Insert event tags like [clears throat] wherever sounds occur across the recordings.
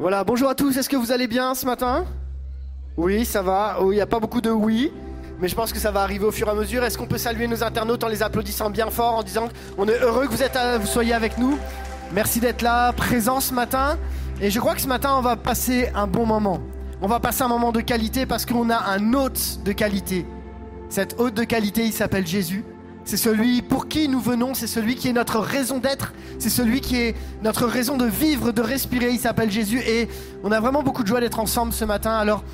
Voilà, bonjour à tous, est-ce que vous allez bien ce matin? Oui, ça va. Oh, il n'y a pas beaucoup de oui, mais je pense que ça va arriver au fur et à mesure. Est-ce qu'on peut saluer nos internautes en les applaudissant bien fort, en disant qu'on est heureux que vous, vous soyez avec nous? Merci d'être là, présent ce matin. Et je crois que ce matin, on va passer un bon moment. On va passer un moment de qualité parce qu'on a un hôte de qualité. Cet hôte de qualité, il s'appelle Jésus. C'est celui pour qui nous venons, c'est celui qui est notre raison d'être, c'est celui qui est notre raison de vivre, de respirer. Il s'appelle Jésus et on a vraiment beaucoup de joie d'être ensemble ce matin. Alors,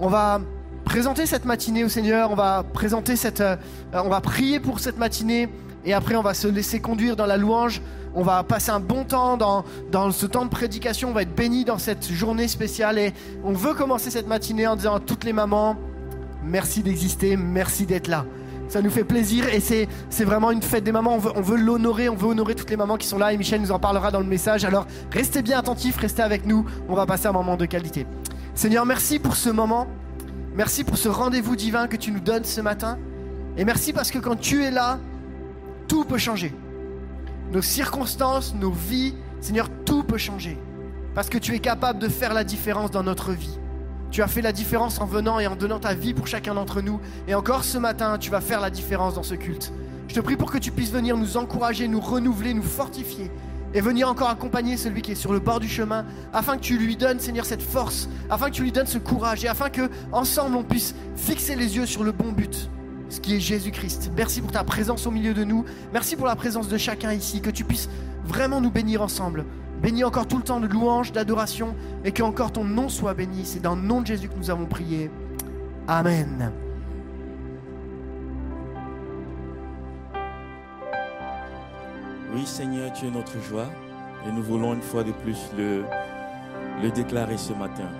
on va présenter cette matinée au Seigneur, on va présenter cette, euh, on va prier pour cette matinée et après on va se laisser conduire dans la louange. On va passer un bon temps dans, dans ce temps de prédication, on va être béni dans cette journée spéciale et on veut commencer cette matinée en disant à toutes les mamans, merci d'exister, merci d'être là. Ça nous fait plaisir et c'est, vraiment une fête des mamans. On veut, on veut l'honorer, on veut honorer toutes les mamans qui sont là et Michel nous en parlera dans le message. Alors restez bien attentifs, restez avec nous. On va passer un moment de qualité. Seigneur, merci pour ce moment. Merci pour ce rendez-vous divin que tu nous donnes ce matin. Et merci parce que quand tu es là, tout peut changer. Nos circonstances, nos vies, Seigneur, tout peut changer. Parce que tu es capable de faire la différence dans notre vie. Tu as fait la différence en venant et en donnant ta vie pour chacun d'entre nous. Et encore ce matin, tu vas faire la différence dans ce culte. Je te prie pour que tu puisses venir nous encourager, nous renouveler, nous fortifier. Et venir encore accompagner celui qui est sur le bord du chemin, afin que tu lui donnes, Seigneur, cette force, afin que tu lui donnes ce courage, et afin que ensemble on puisse fixer les yeux sur le bon but, ce qui est Jésus-Christ. Merci pour ta présence au milieu de nous. Merci pour la présence de chacun ici, que tu puisses vraiment nous bénir ensemble. Bénis encore tout le temps de louange, d'adoration, et que encore ton nom soit béni. C'est dans le nom de Jésus que nous avons prié. Amen. Oui, Seigneur, tu es notre joie, et nous voulons une fois de plus le, le déclarer ce matin.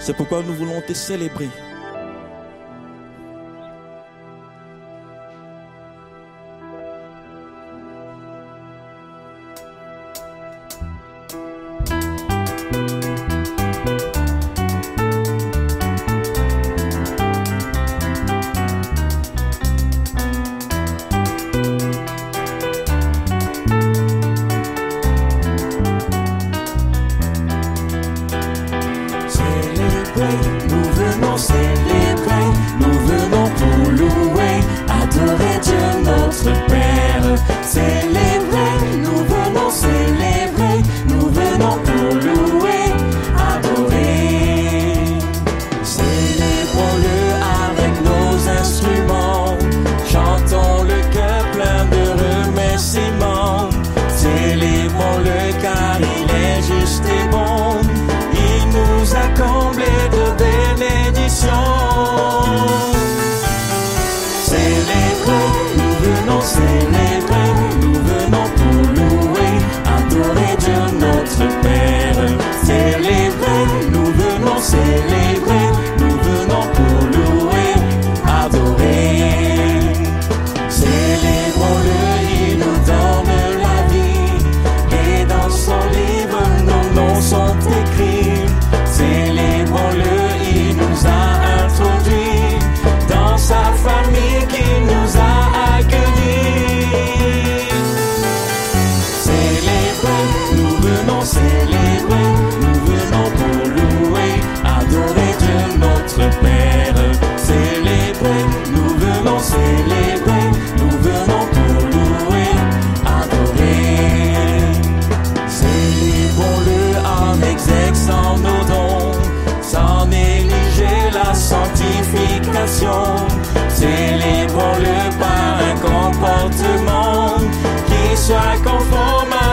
C'est pourquoi nous voulons te célébrer.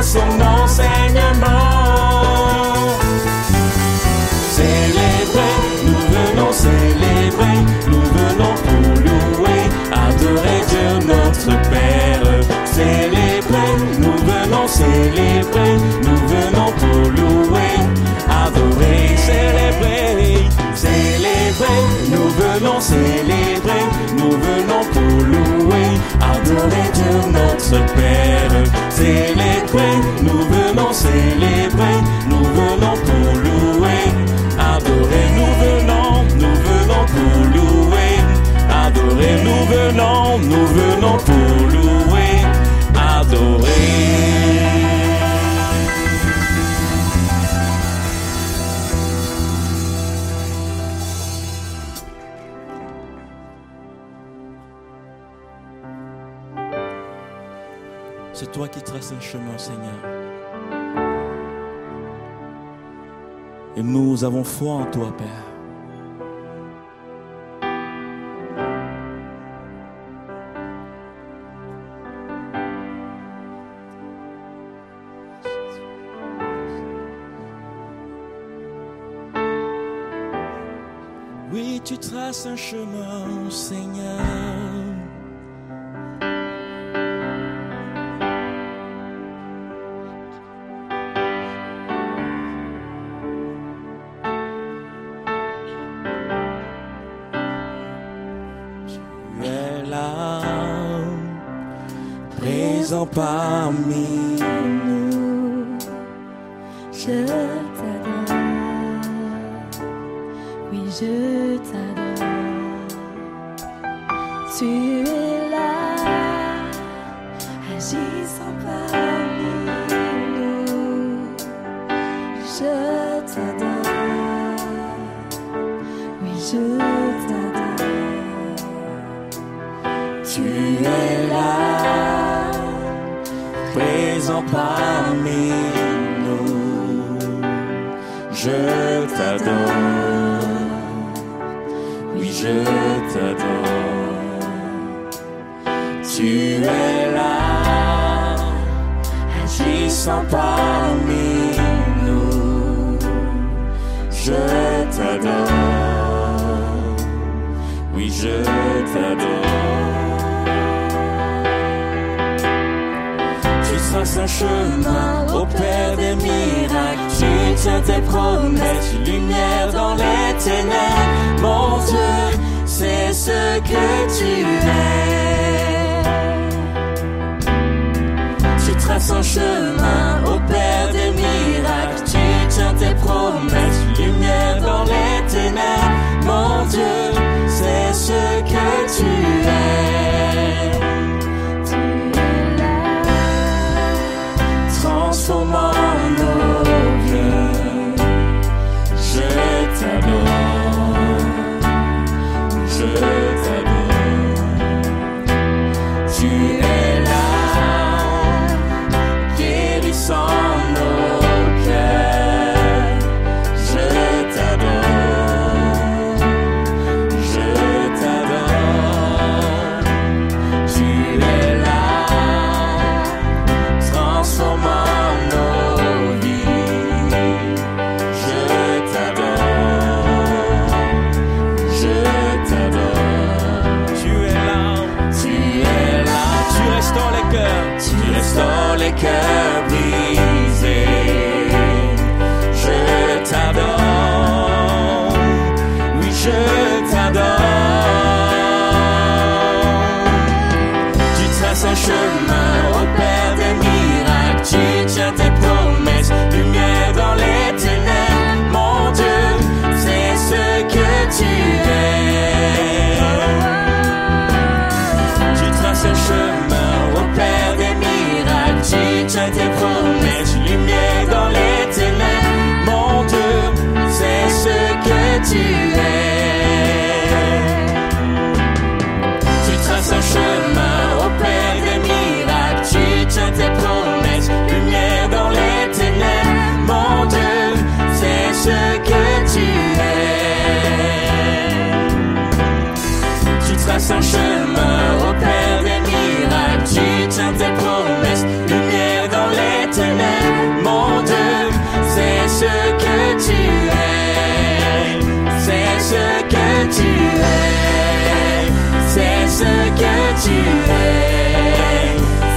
son enseignement. Célébrer, nous venons célébrer, nous venons pour louer, adorer Dieu notre Père. Célébrer, nous venons célébrer, nous venons pour louer, adorer, célébrer, célébrer, nous venons célébrer, nous venons pour louer, adorer Dieu notre Père célébrer, nous venons célébrer, nous venons pour louer, adorer, nous venons, nous venons pour louer, adorer, nous venons, nous venons chemin, Seigneur. Et nous avons foi en toi, Père. Oui, tu traces un chemin, Seigneur. about me.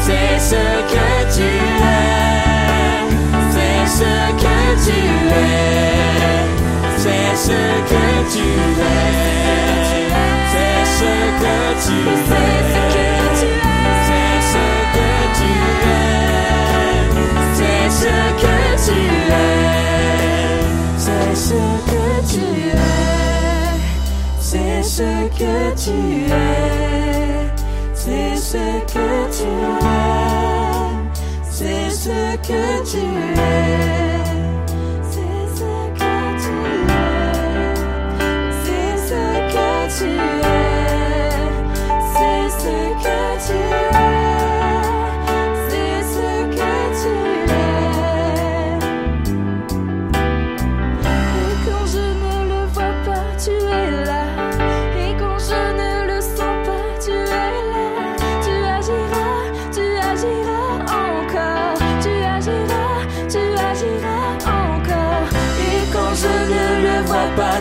C'est ce que tu es, c'est ce que tu es, c'est ce que tu es, c'est ce que tu fais, c'est ce que tu es, c'est ce que tu es, c'est ce que tu es, c'est ce que tu es. C'est ce que tu es. C'est ce que tu es.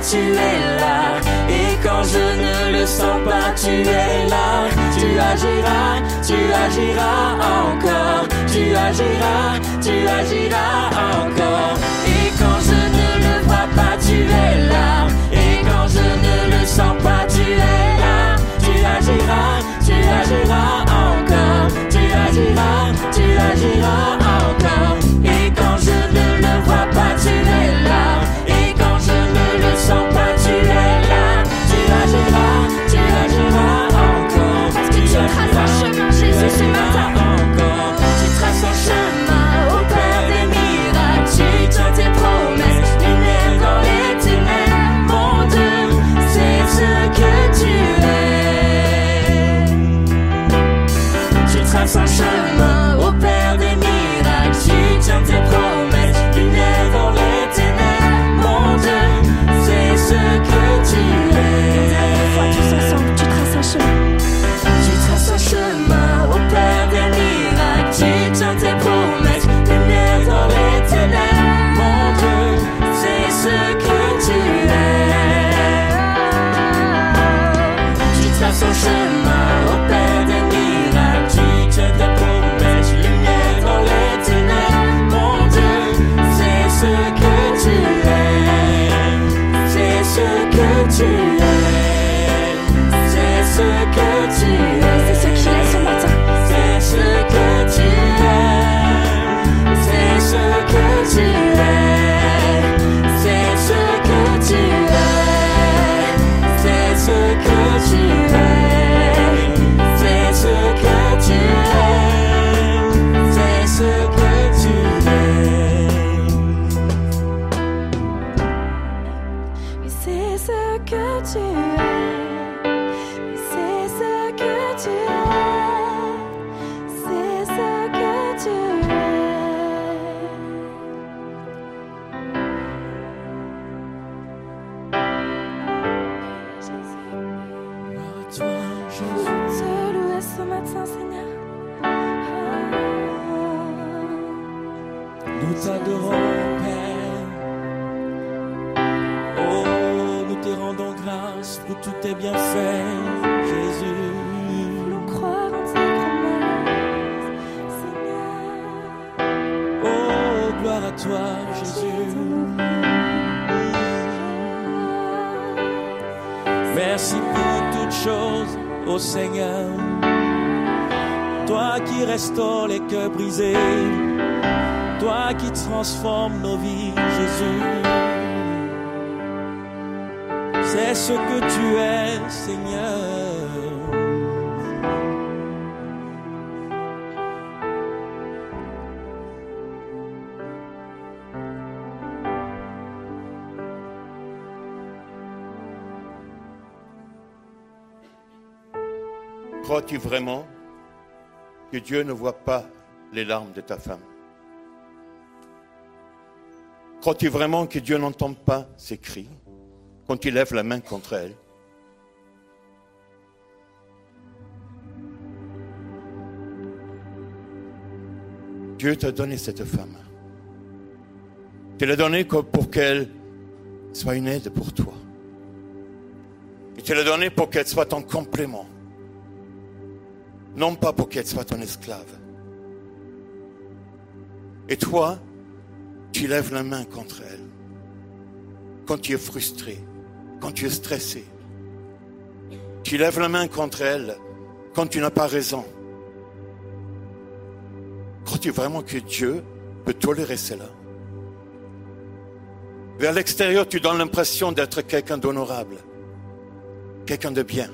tu es là. Et quand je ne le sens pas, tu es là. Tu agiras, tu agiras encore. Tu agiras, tu agiras encore. Et quand je ne le vois pas, tu es là. Et quand je ne le sens pas, tu es là. Tu agiras, tu agiras encore. Tu agiras, tu agiras encore. Et quand je ne le vois pas, tu es là. essa chama. Que tu es, Seigneur. Crois-tu vraiment que Dieu ne voit pas les larmes de ta femme? Crois-tu vraiment que Dieu n'entend pas ses cris? Quand tu lèves la main contre elle Dieu t'a donné cette femme. Tu l'as donnée pour qu'elle soit une aide pour toi. Et tu l'as donnée pour qu'elle soit ton complément. Non pas pour qu'elle soit ton esclave. Et toi, tu lèves la main contre elle. Quand tu es frustré, quand tu es stressé. Tu lèves la main contre elle quand tu n'as pas raison. Crois-tu vraiment que Dieu peut tolérer cela? Vers l'extérieur, tu donnes l'impression d'être quelqu'un d'honorable, quelqu'un de bien.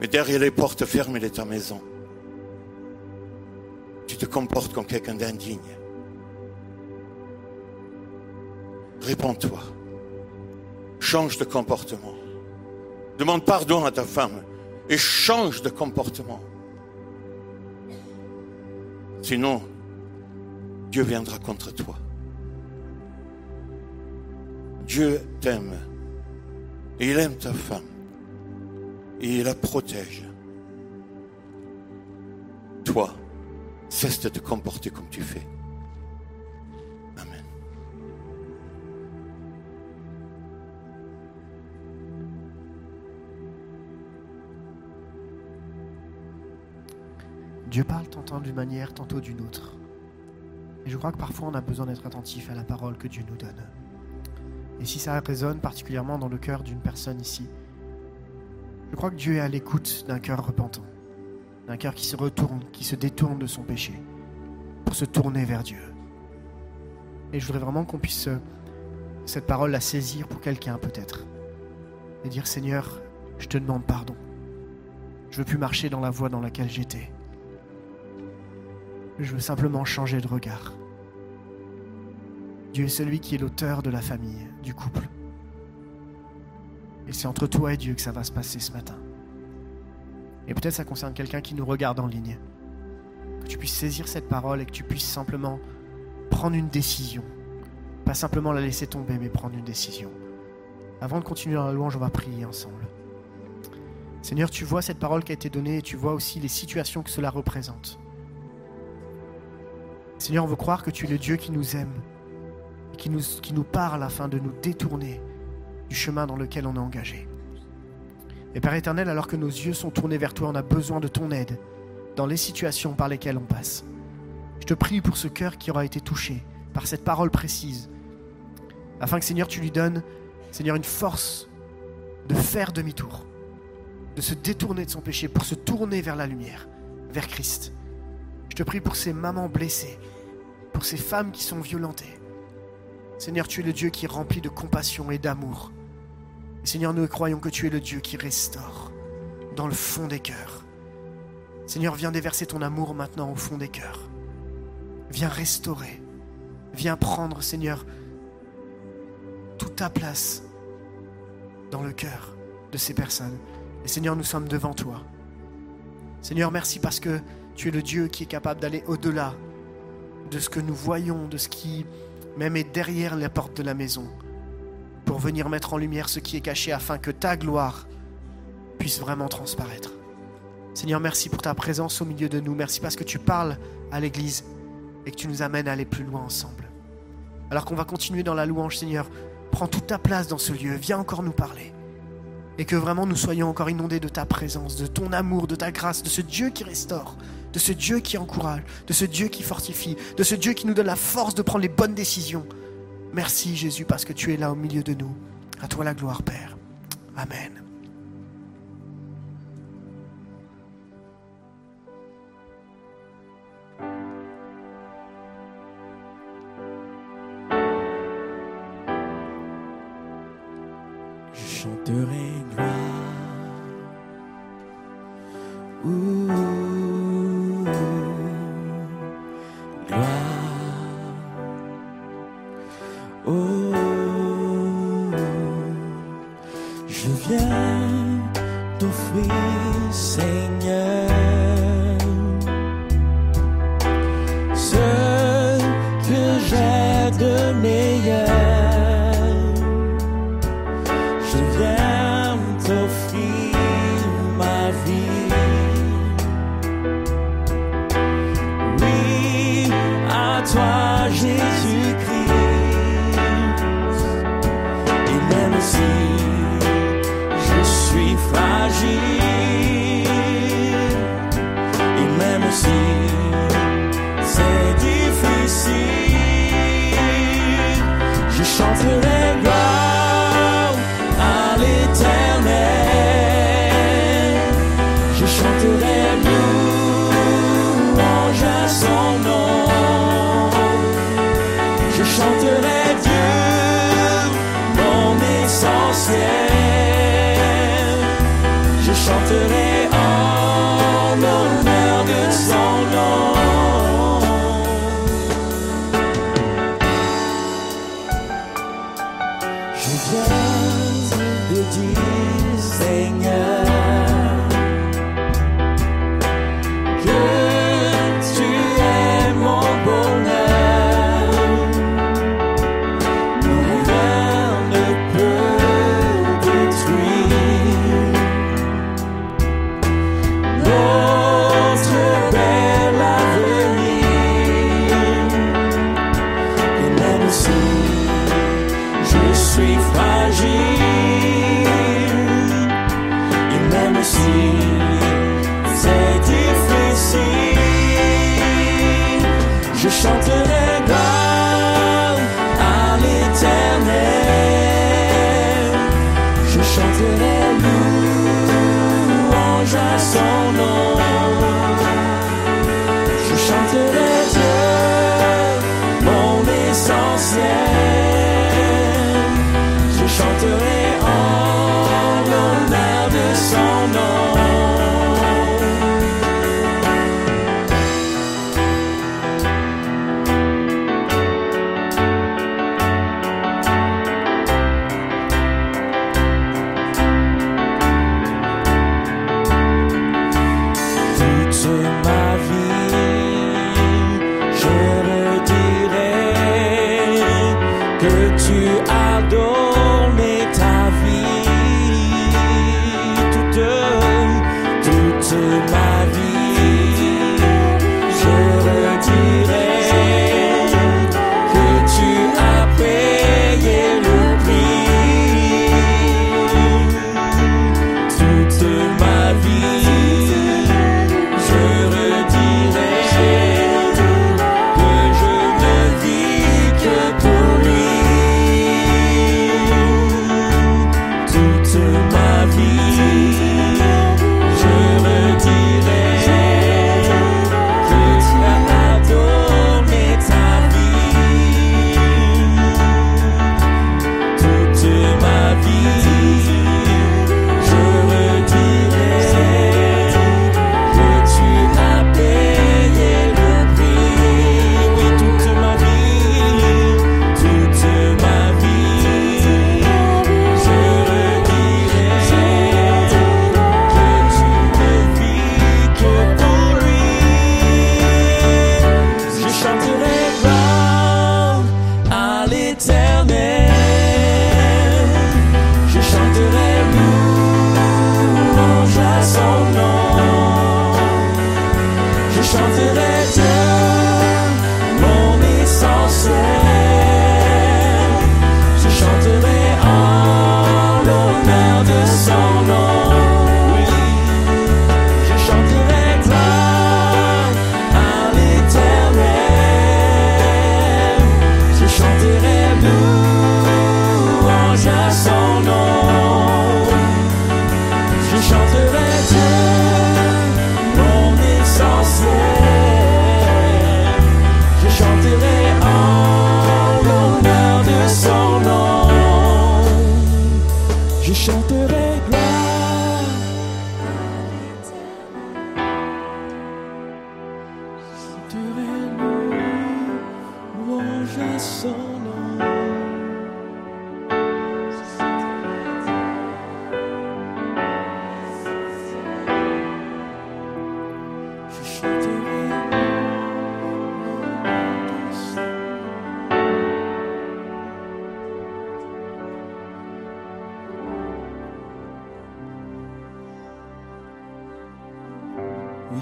Mais derrière les portes fermées de ta maison, tu te comportes comme quelqu'un d'indigne. Réponds-toi. Change de comportement. Demande pardon à ta femme et change de comportement. Sinon, Dieu viendra contre toi. Dieu t'aime il aime ta femme et il la protège. Toi, cesse de te comporter comme tu fais. Dieu parle tantôt d'une manière, tantôt d'une autre. Et je crois que parfois on a besoin d'être attentif à la parole que Dieu nous donne. Et si ça résonne particulièrement dans le cœur d'une personne ici, je crois que Dieu est à l'écoute d'un cœur repentant, d'un cœur qui se retourne, qui se détourne de son péché, pour se tourner vers Dieu. Et je voudrais vraiment qu'on puisse euh, cette parole la saisir pour quelqu'un peut-être. Et dire Seigneur, je te demande pardon. Je veux plus marcher dans la voie dans laquelle j'étais. Je veux simplement changer de regard. Dieu est celui qui est l'auteur de la famille, du couple. Et c'est entre toi et Dieu que ça va se passer ce matin. Et peut-être ça concerne quelqu'un qui nous regarde en ligne. Que tu puisses saisir cette parole et que tu puisses simplement prendre une décision. Pas simplement la laisser tomber, mais prendre une décision. Avant de continuer dans la louange, on va prier ensemble. Seigneur, tu vois cette parole qui a été donnée et tu vois aussi les situations que cela représente. Seigneur, on veut croire que tu es le Dieu qui nous aime, et qui nous, qui nous parle afin de nous détourner du chemin dans lequel on est engagé. Et Père éternel, alors que nos yeux sont tournés vers toi, on a besoin de ton aide dans les situations par lesquelles on passe. Je te prie pour ce cœur qui aura été touché par cette parole précise, afin que Seigneur, tu lui donnes Seigneur, une force de faire demi-tour, de se détourner de son péché pour se tourner vers la lumière, vers Christ. Je te prie pour ces mamans blessées, pour ces femmes qui sont violentées. Seigneur, tu es le Dieu qui est rempli de compassion et d'amour. Seigneur, nous croyons que tu es le Dieu qui restaure dans le fond des cœurs. Seigneur, viens déverser ton amour maintenant au fond des cœurs. Viens restaurer. Viens prendre, Seigneur, toute ta place dans le cœur de ces personnes. Et Seigneur, nous sommes devant toi. Seigneur, merci parce que tu es le Dieu qui est capable d'aller au-delà de ce que nous voyons, de ce qui même est derrière la porte de la maison, pour venir mettre en lumière ce qui est caché afin que ta gloire puisse vraiment transparaître. Seigneur, merci pour ta présence au milieu de nous. Merci parce que tu parles à l'Église et que tu nous amènes à aller plus loin ensemble. Alors qu'on va continuer dans la louange, Seigneur, prends toute ta place dans ce lieu. Viens encore nous parler. Et que vraiment nous soyons encore inondés de ta présence, de ton amour, de ta grâce, de ce Dieu qui restaure, de ce Dieu qui encourage, de ce Dieu qui fortifie, de ce Dieu qui nous donne la force de prendre les bonnes décisions. Merci Jésus parce que tu es là au milieu de nous. À toi la gloire, Père. Amen.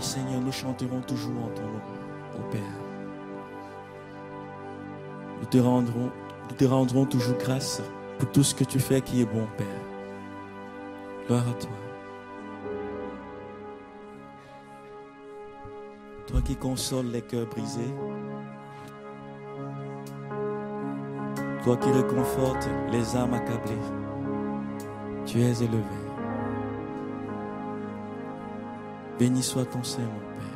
Seigneur, nous chanterons toujours en ton nom, ô Père. Nous te rendrons, nous te rendrons toujours grâce pour tout ce que tu fais qui est bon, Père. Gloire à toi. Toi qui consoles les cœurs brisés. Toi qui réconfortes les âmes accablées. Tu es élevé. Béni soit ton Saint, mon Père.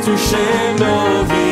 Toucher nos vies.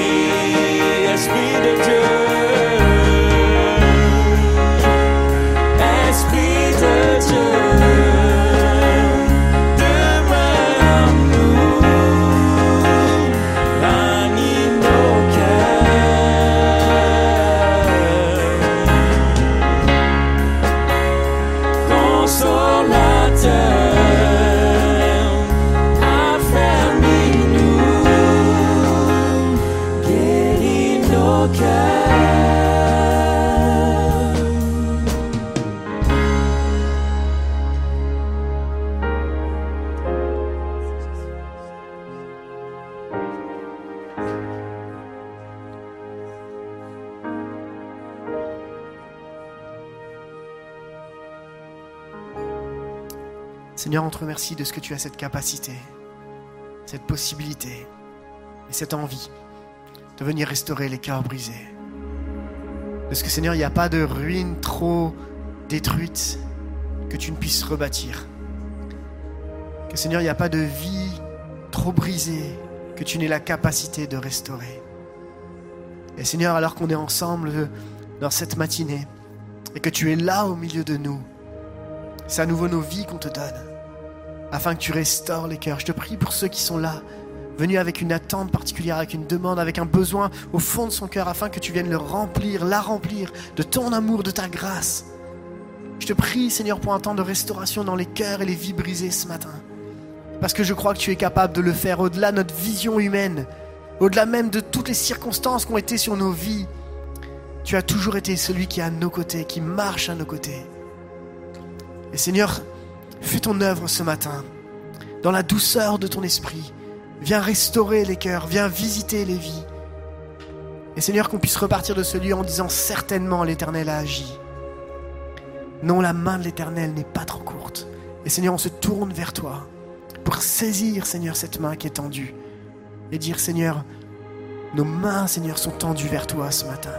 On te remercie de ce que tu as cette capacité, cette possibilité et cette envie de venir restaurer les cœurs brisés. Parce que Seigneur, il n'y a pas de ruine trop détruite que tu ne puisses rebâtir. Que Seigneur, il n'y a pas de vie trop brisée que tu n'aies la capacité de restaurer. Et Seigneur, alors qu'on est ensemble dans cette matinée et que tu es là au milieu de nous, c'est à nouveau nos vies qu'on te donne, afin que tu restaures les cœurs. Je te prie pour ceux qui sont là, venus avec une attente particulière, avec une demande, avec un besoin au fond de son cœur, afin que tu viennes le remplir, la remplir de ton amour, de ta grâce. Je te prie, Seigneur, pour un temps de restauration dans les cœurs et les vies brisées ce matin. Parce que je crois que tu es capable de le faire au-delà de notre vision humaine, au-delà même de toutes les circonstances qui ont été sur nos vies. Tu as toujours été celui qui est à nos côtés, qui marche à nos côtés. Et Seigneur, fais ton œuvre ce matin, dans la douceur de ton esprit. Viens restaurer les cœurs, viens visiter les vies. Et Seigneur, qu'on puisse repartir de ce lieu en disant certainement l'Éternel a agi. Non, la main de l'Éternel n'est pas trop courte. Et Seigneur, on se tourne vers toi pour saisir, Seigneur, cette main qui est tendue. Et dire, Seigneur, nos mains, Seigneur, sont tendues vers toi ce matin.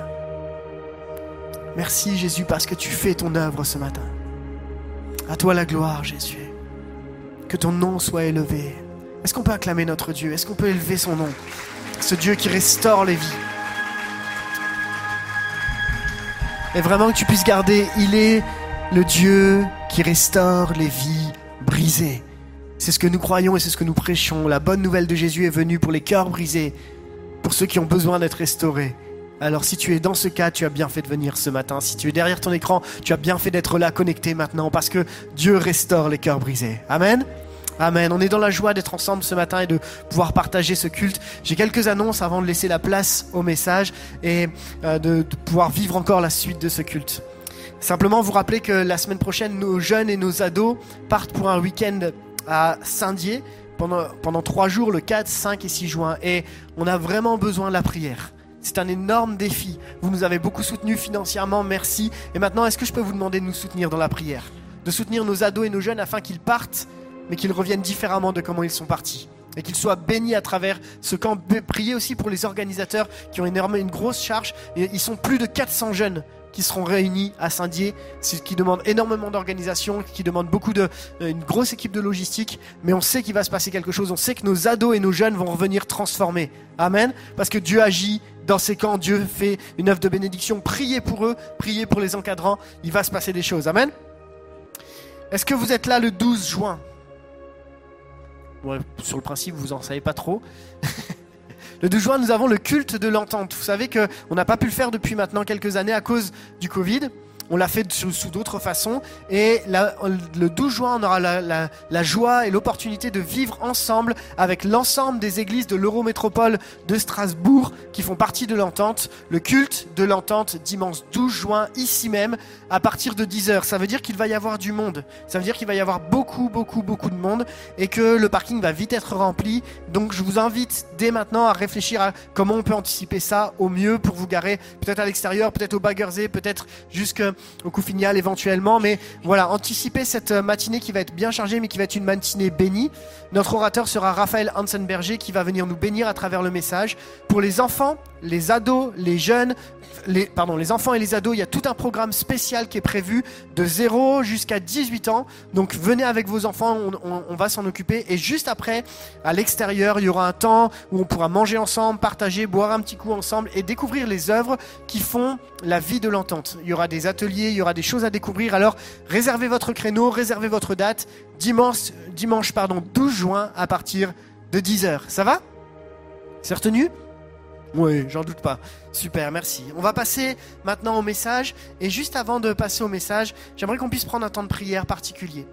Merci Jésus parce que tu fais ton œuvre ce matin. À toi la gloire, Jésus. Que ton nom soit élevé. Est-ce qu'on peut acclamer notre Dieu? Est-ce qu'on peut élever son nom? Ce Dieu qui restaure les vies. Et vraiment que tu puisses garder, il est le Dieu qui restaure les vies brisées. C'est ce que nous croyons et c'est ce que nous prêchons. La bonne nouvelle de Jésus est venue pour les cœurs brisés, pour ceux qui ont besoin d'être restaurés. Alors si tu es dans ce cas, tu as bien fait de venir ce matin. Si tu es derrière ton écran, tu as bien fait d'être là connecté maintenant parce que Dieu restaure les cœurs brisés. Amen. Amen. On est dans la joie d'être ensemble ce matin et de pouvoir partager ce culte. J'ai quelques annonces avant de laisser la place au message et euh, de, de pouvoir vivre encore la suite de ce culte. Simplement vous rappeler que la semaine prochaine, nos jeunes et nos ados partent pour un week-end à Saint-Dié pendant, pendant trois jours, le 4, 5 et 6 juin. Et on a vraiment besoin de la prière. C'est un énorme défi. Vous nous avez beaucoup soutenus financièrement, merci. Et maintenant, est-ce que je peux vous demander de nous soutenir dans la prière? De soutenir nos ados et nos jeunes afin qu'ils partent, mais qu'ils reviennent différemment de comment ils sont partis. Et qu'ils soient bénis à travers ce camp. Priez aussi pour les organisateurs qui ont énormément une grosse charge. Ils sont plus de 400 jeunes qui seront réunis à Saint-Dié, ce qui demande énormément d'organisation, qui demande beaucoup de euh, une grosse équipe de logistique, mais on sait qu'il va se passer quelque chose, on sait que nos ados et nos jeunes vont revenir transformés. Amen, parce que Dieu agit dans ces camps, Dieu fait une œuvre de bénédiction. Priez pour eux, priez pour les encadrants, il va se passer des choses. Amen. Est-ce que vous êtes là le 12 juin? Ouais, sur le principe, vous en savez pas trop. [laughs] Le 12 juin, nous avons le culte de l'entente. Vous savez qu'on n'a pas pu le faire depuis maintenant quelques années à cause du Covid. On l'a fait sous, sous d'autres façons. Et la- le 12 juin, on aura la, la- la joie et l'opportunité de vivre ensemble avec l'ensemble des églises de l'Eurométropole de Strasbourg qui font partie de l'entente. Le culte de l'entente dimanche 12 juin, ici même, à partir de 10h. Ça veut dire qu'il va y avoir du monde. Ça veut dire qu'il va y avoir beaucoup, beaucoup, beaucoup de monde et que le parking va vite être rempli. Donc je vous invite dès maintenant à réfléchir à comment on peut anticiper ça au mieux pour vous garer peut-être à l'extérieur, peut-être au Baggersee, peut-être jusqu'au Couffinial éventuellement. Mais voilà, anticipez cette euh, matinée qui va être bien chargée mais qui va être une matinée bénie. Notre orateur sera Raphaël Hansenberger qui va venir nous bénir à travers le message. Pour les enfants, les ados, les jeunes, pardon, les enfants et les ados, il y a tout un programme spécial qui est prévu de 0 jusqu'à 18 ans. Donc venez avec vos enfants, on, va s'en occuper. Et juste après, à l'extérieur, il y aura un temps où on pourra manger ensemble, partager, boire un petit coup ensemble et découvrir les œuvres qui font la vie de l'entente. Il y aura des ateliers, il y aura des choses à découvrir. Alors réservez votre créneau, réservez votre date. Dimanche, dimanche pardon, 12 juin à partir de 10h. Ça va? C'est retenu? Oui, j'en doute pas. Super, merci. On va passer maintenant au message. Et juste avant de passer au message, j'aimerais qu'on puisse prendre un temps de prière particulier.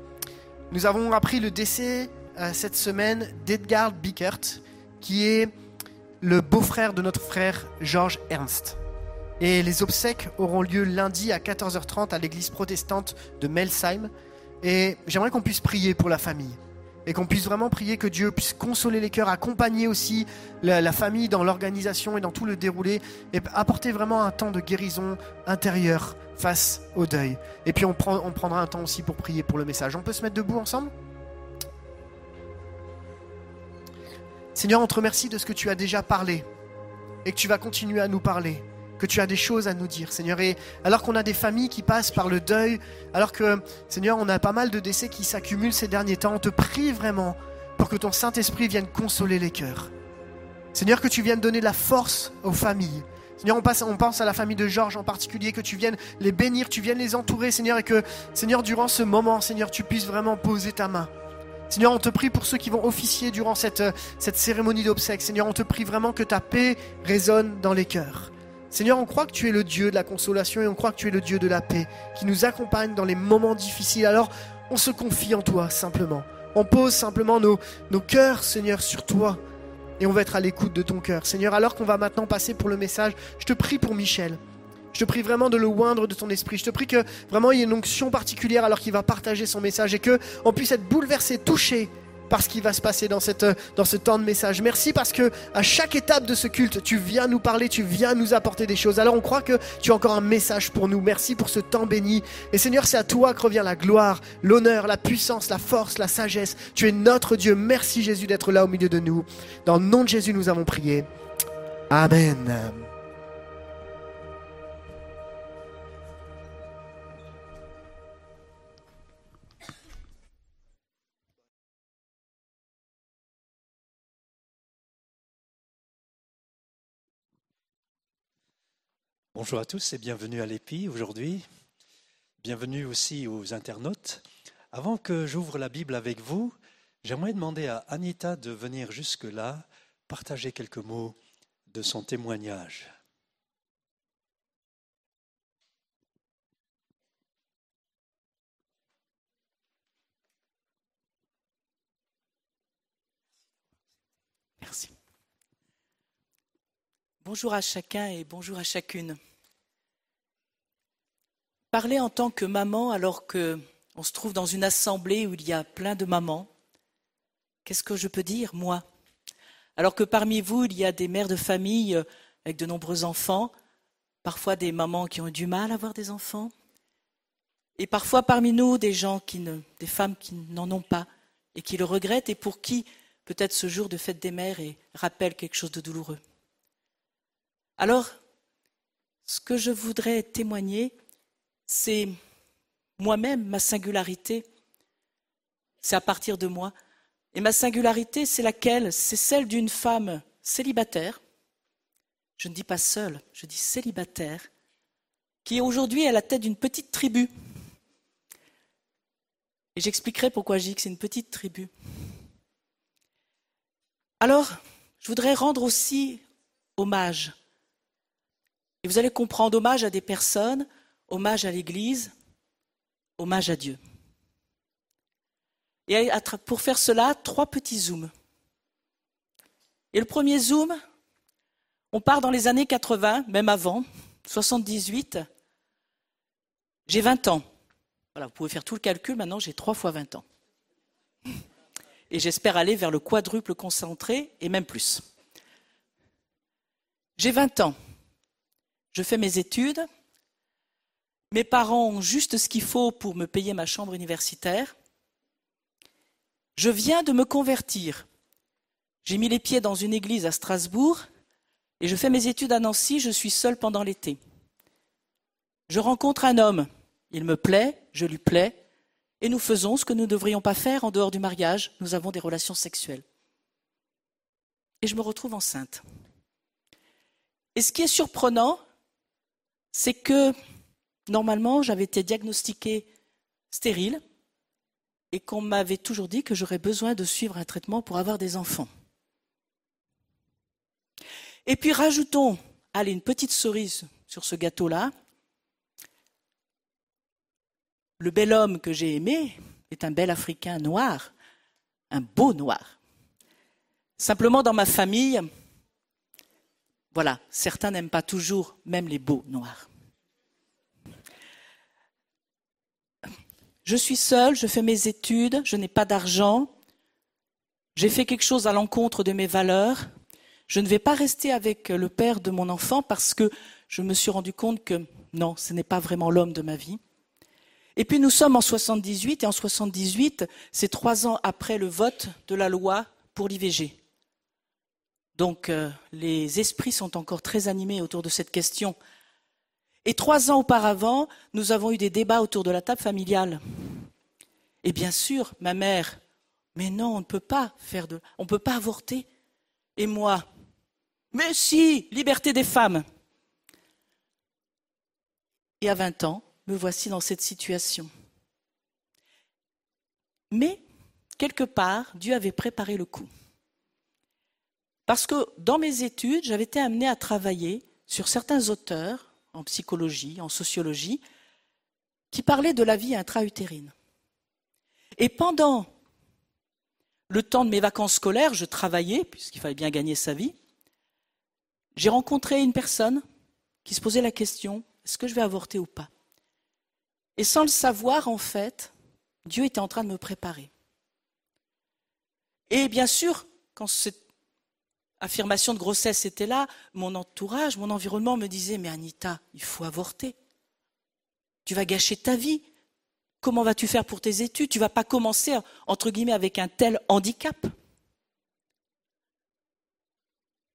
Nous avons appris le décès euh, cette semaine d'Edgard Bickert, qui est le beau-frère de notre frère Georges Ernst. Et les obsèques auront lieu lundi à 14h30 à l'église protestante de Melsheim. Et j'aimerais qu'on puisse prier pour la famille. Et qu'on puisse vraiment prier que Dieu puisse consoler les cœurs, accompagner aussi la, famille dans l'organisation et dans tout le déroulé, et apporter vraiment un temps de guérison intérieure face au deuil. Et puis on, on prendra un temps aussi pour prier pour le message. On peut se mettre debout ensemble? Seigneur, on te remercie de ce que tu as déjà parlé et que tu vas continuer à nous parler, que tu as des choses à nous dire, Seigneur. Et alors qu'on a des familles qui passent par le deuil, alors que, Seigneur, on a pas mal de décès qui s'accumulent ces derniers temps, on te prie vraiment pour que ton Saint-Esprit vienne consoler les cœurs. Seigneur, que tu viennes donner de la force aux familles. Seigneur, on, passe, on pense à la famille de Georges en particulier, que tu viennes les bénir, tu viennes les entourer, Seigneur, et que, Seigneur, durant ce moment, Seigneur, tu puisses vraiment poser ta main. Seigneur, on te prie pour ceux qui vont officier durant cette, euh, cette cérémonie d'obsèques. Seigneur, on te prie vraiment que ta paix résonne dans les cœurs. Seigneur, on croit que tu es le Dieu de la consolation et on croit que tu es le Dieu de la paix, qui nous accompagne dans les moments difficiles. Alors, on se confie en toi simplement. On pose simplement nos, nos cœurs, Seigneur, sur toi. Et on va être à l'écoute de ton cœur. Seigneur, alors qu'on va maintenant passer pour le message, je te prie pour Michel. Je te prie vraiment de le oindre de ton esprit. Je te prie que vraiment il y ait une onction particulière alors qu'il va partager son message et que on puisse être bouleversé, touché par ce qui va se passer dans ce temps de message. Merci parce que à chaque étape de ce culte, tu viens nous parler, tu viens nous apporter des choses. Alors on croit que tu as encore un message pour nous. Merci pour ce temps béni. Et Seigneur, c'est à toi que revient la gloire, l'honneur, la puissance, la force, la sagesse. Tu es notre Dieu. Merci Jésus d'être là au milieu de nous. Dans le nom de Jésus, nous avons prié. Amen. Bonjour à tous et bienvenue à l'EPI aujourd'hui. Bienvenue aussi aux internautes. Avant que j'ouvre la Bible avec vous, j'aimerais demander à Anita de venir jusque-là partager quelques mots de son témoignage. Merci. Bonjour à chacun et bonjour à chacune. Parler en tant que maman alors que on se trouve dans une assemblée où il y a plein de mamans, qu'est-ce que je peux dire, moi? Alors que parmi vous, il y a des mères de famille euh, avec de nombreux enfants, parfois des mamans qui ont eu du mal à avoir des enfants, et parfois parmi nous des gens qui ne, des femmes qui n'en ont pas et qui le regrettent et pour qui peut-être ce jour de fête des mères rappelle quelque chose de douloureux. Alors, ce que je voudrais témoigner, c'est moi-même, ma singularité. C'est à partir de moi. Et ma singularité, c'est laquelle? C'est celle d'une femme célibataire. Je ne dis pas seule, je dis célibataire, qui est aujourd'hui à la tête d'une petite tribu. Et j'expliquerai pourquoi je dis que c'est une petite tribu. Alors, je voudrais rendre aussi hommage. Et vous allez comprendre hommage à des personnes, hommage à l'Église, hommage à Dieu. Et pour faire cela, trois petits zooms. Et le premier zoom, on part dans les années 80, même avant, 78. J'ai 20 ans. Vous pouvez faire tout le calcul, maintenant j'ai trois fois 20 ans. [laughs] Et j'espère aller vers le quadruple concentré et même plus. J'ai 20 ans. Je fais mes études. Mes parents ont juste ce qu'il faut pour me payer ma chambre universitaire. Je viens de me convertir. J'ai mis les pieds dans une église à Strasbourg et je fais mes études à Nancy, je suis seule pendant l'été. Je rencontre un homme, il me plaît, je lui plais, et nous faisons ce que nous ne devrions pas faire en dehors du mariage, nous avons des relations sexuelles. Et je me retrouve enceinte. Et ce qui est surprenant, c'est que normalement j'avais été diagnostiquée stérile et qu'on m'avait toujours dit que j'aurais besoin de suivre un traitement pour avoir des enfants. Et puis rajoutons, allez, une petite cerise sur ce gâteau-là. Le bel homme que j'ai aimé est un bel Africain noir, un beau noir. Simplement dans ma famille, voilà, certains n'aiment pas toujours même les beaux noirs. Je suis seule, je fais mes études, je n'ai pas d'argent, j'ai fait quelque chose à l'encontre de mes valeurs. Je ne vais pas rester avec le père de mon enfant parce que je me suis rendu compte que non, ce n'est pas vraiment l'homme de ma vie. Et puis nous sommes en 78 et en 78, c'est trois ans après le vote de la loi pour l'IVG. Donc euh, les esprits sont encore très animés autour de cette question. Et trois ans auparavant, nous avons eu des débats autour de la table familiale. Et bien sûr, ma mère, mais non, on ne peut pas faire de, on ne peut pas avorter. Et moi, mais si, liberté des femmes. Et à 20 ans, me voici dans cette situation. Mais, quelque part, Dieu avait préparé le coup. Parce que dans mes études, j'avais été amenée à travailler sur certains auteurs en psychologie, en sociologie, qui parlaient de la vie intra-utérine. Et pendant le temps de mes vacances scolaires, je travaillais, puisqu'il fallait bien gagner sa vie. J'ai rencontré une personne qui se posait la question, est-ce que je vais avorter ou pas? Et sans le savoir, en fait, Dieu était en train de me préparer. Et bien sûr, quand cette affirmation de grossesse était là, mon entourage, mon environnement me disait, mais Anita, il faut avorter. Tu vas gâcher ta vie. Comment vas-tu faire pour tes études? Tu vas pas commencer, entre guillemets, avec un tel handicap.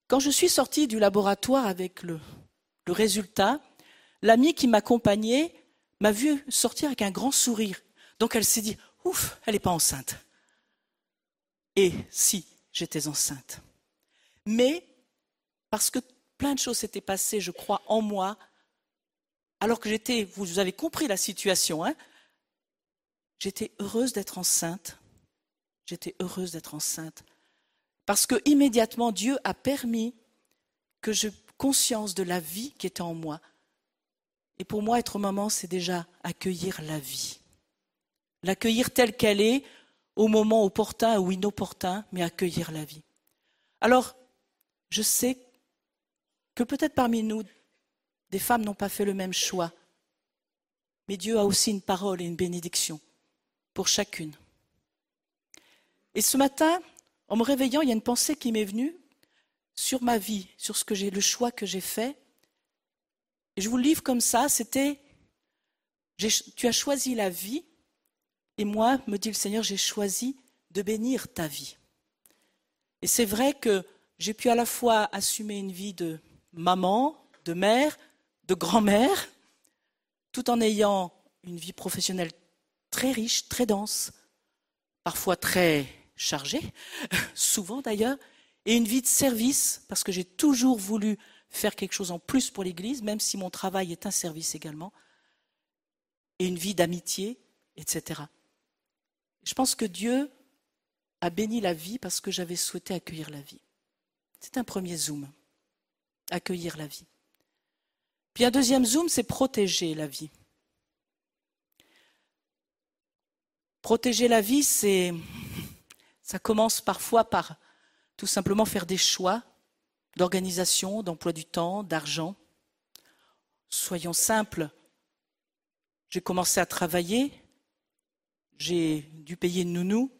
Quand je suis sortie du laboratoire avec le, le résultat, l'amie qui m'accompagnait m'a vu sortir avec un grand sourire. Donc elle s'est dit, ouf, elle n'est pas enceinte. Et si, j'étais enceinte? Mais parce que plein de choses s'étaient passées, je crois, en moi, alors que j'étais, vous avez compris la situation, hein, j'étais heureuse d'être enceinte. J'étais heureuse d'être enceinte. Parce que immédiatement, Dieu a permis que j'ai conscience de la vie qui était en moi. Et pour moi, être maman, c'est déjà accueillir la vie. L'accueillir telle qu'elle est, au moment opportun ou inopportun, mais accueillir la vie. Alors, je sais que peut-être parmi nous, des femmes n'ont pas fait le même choix, mais Dieu a aussi une parole et une bénédiction pour chacune. Et ce matin, en me réveillant, il y a une pensée qui m'est venue sur ma vie, sur ce que j'ai, le choix que j'ai fait. Et je vous le livre comme ça, c'était tu as choisi la vie, et moi, me dit le Seigneur, j'ai choisi de bénir ta vie. Et c'est vrai que j'ai pu à la fois assumer une vie de maman, de mère, de grand-mère, tout en ayant une vie professionnelle très riche, très dense, parfois très chargée, [laughs] souvent d'ailleurs, et une vie de service, parce que j'ai toujours voulu faire quelque chose en plus pour l'Église, même si mon travail est un service également, et une vie d'amitié, etc. Je pense que Dieu a béni la vie parce que j'avais souhaité accueillir la vie. C'est un premier zoom, accueillir la vie. Puis un deuxième zoom, c'est protéger la vie. Protéger la vie, c'est, ça commence parfois par tout simplement faire des choix d'organisation, d'emploi du temps, d'argent. Soyons simples. J'ai commencé à travailler, j'ai dû payer une nounou.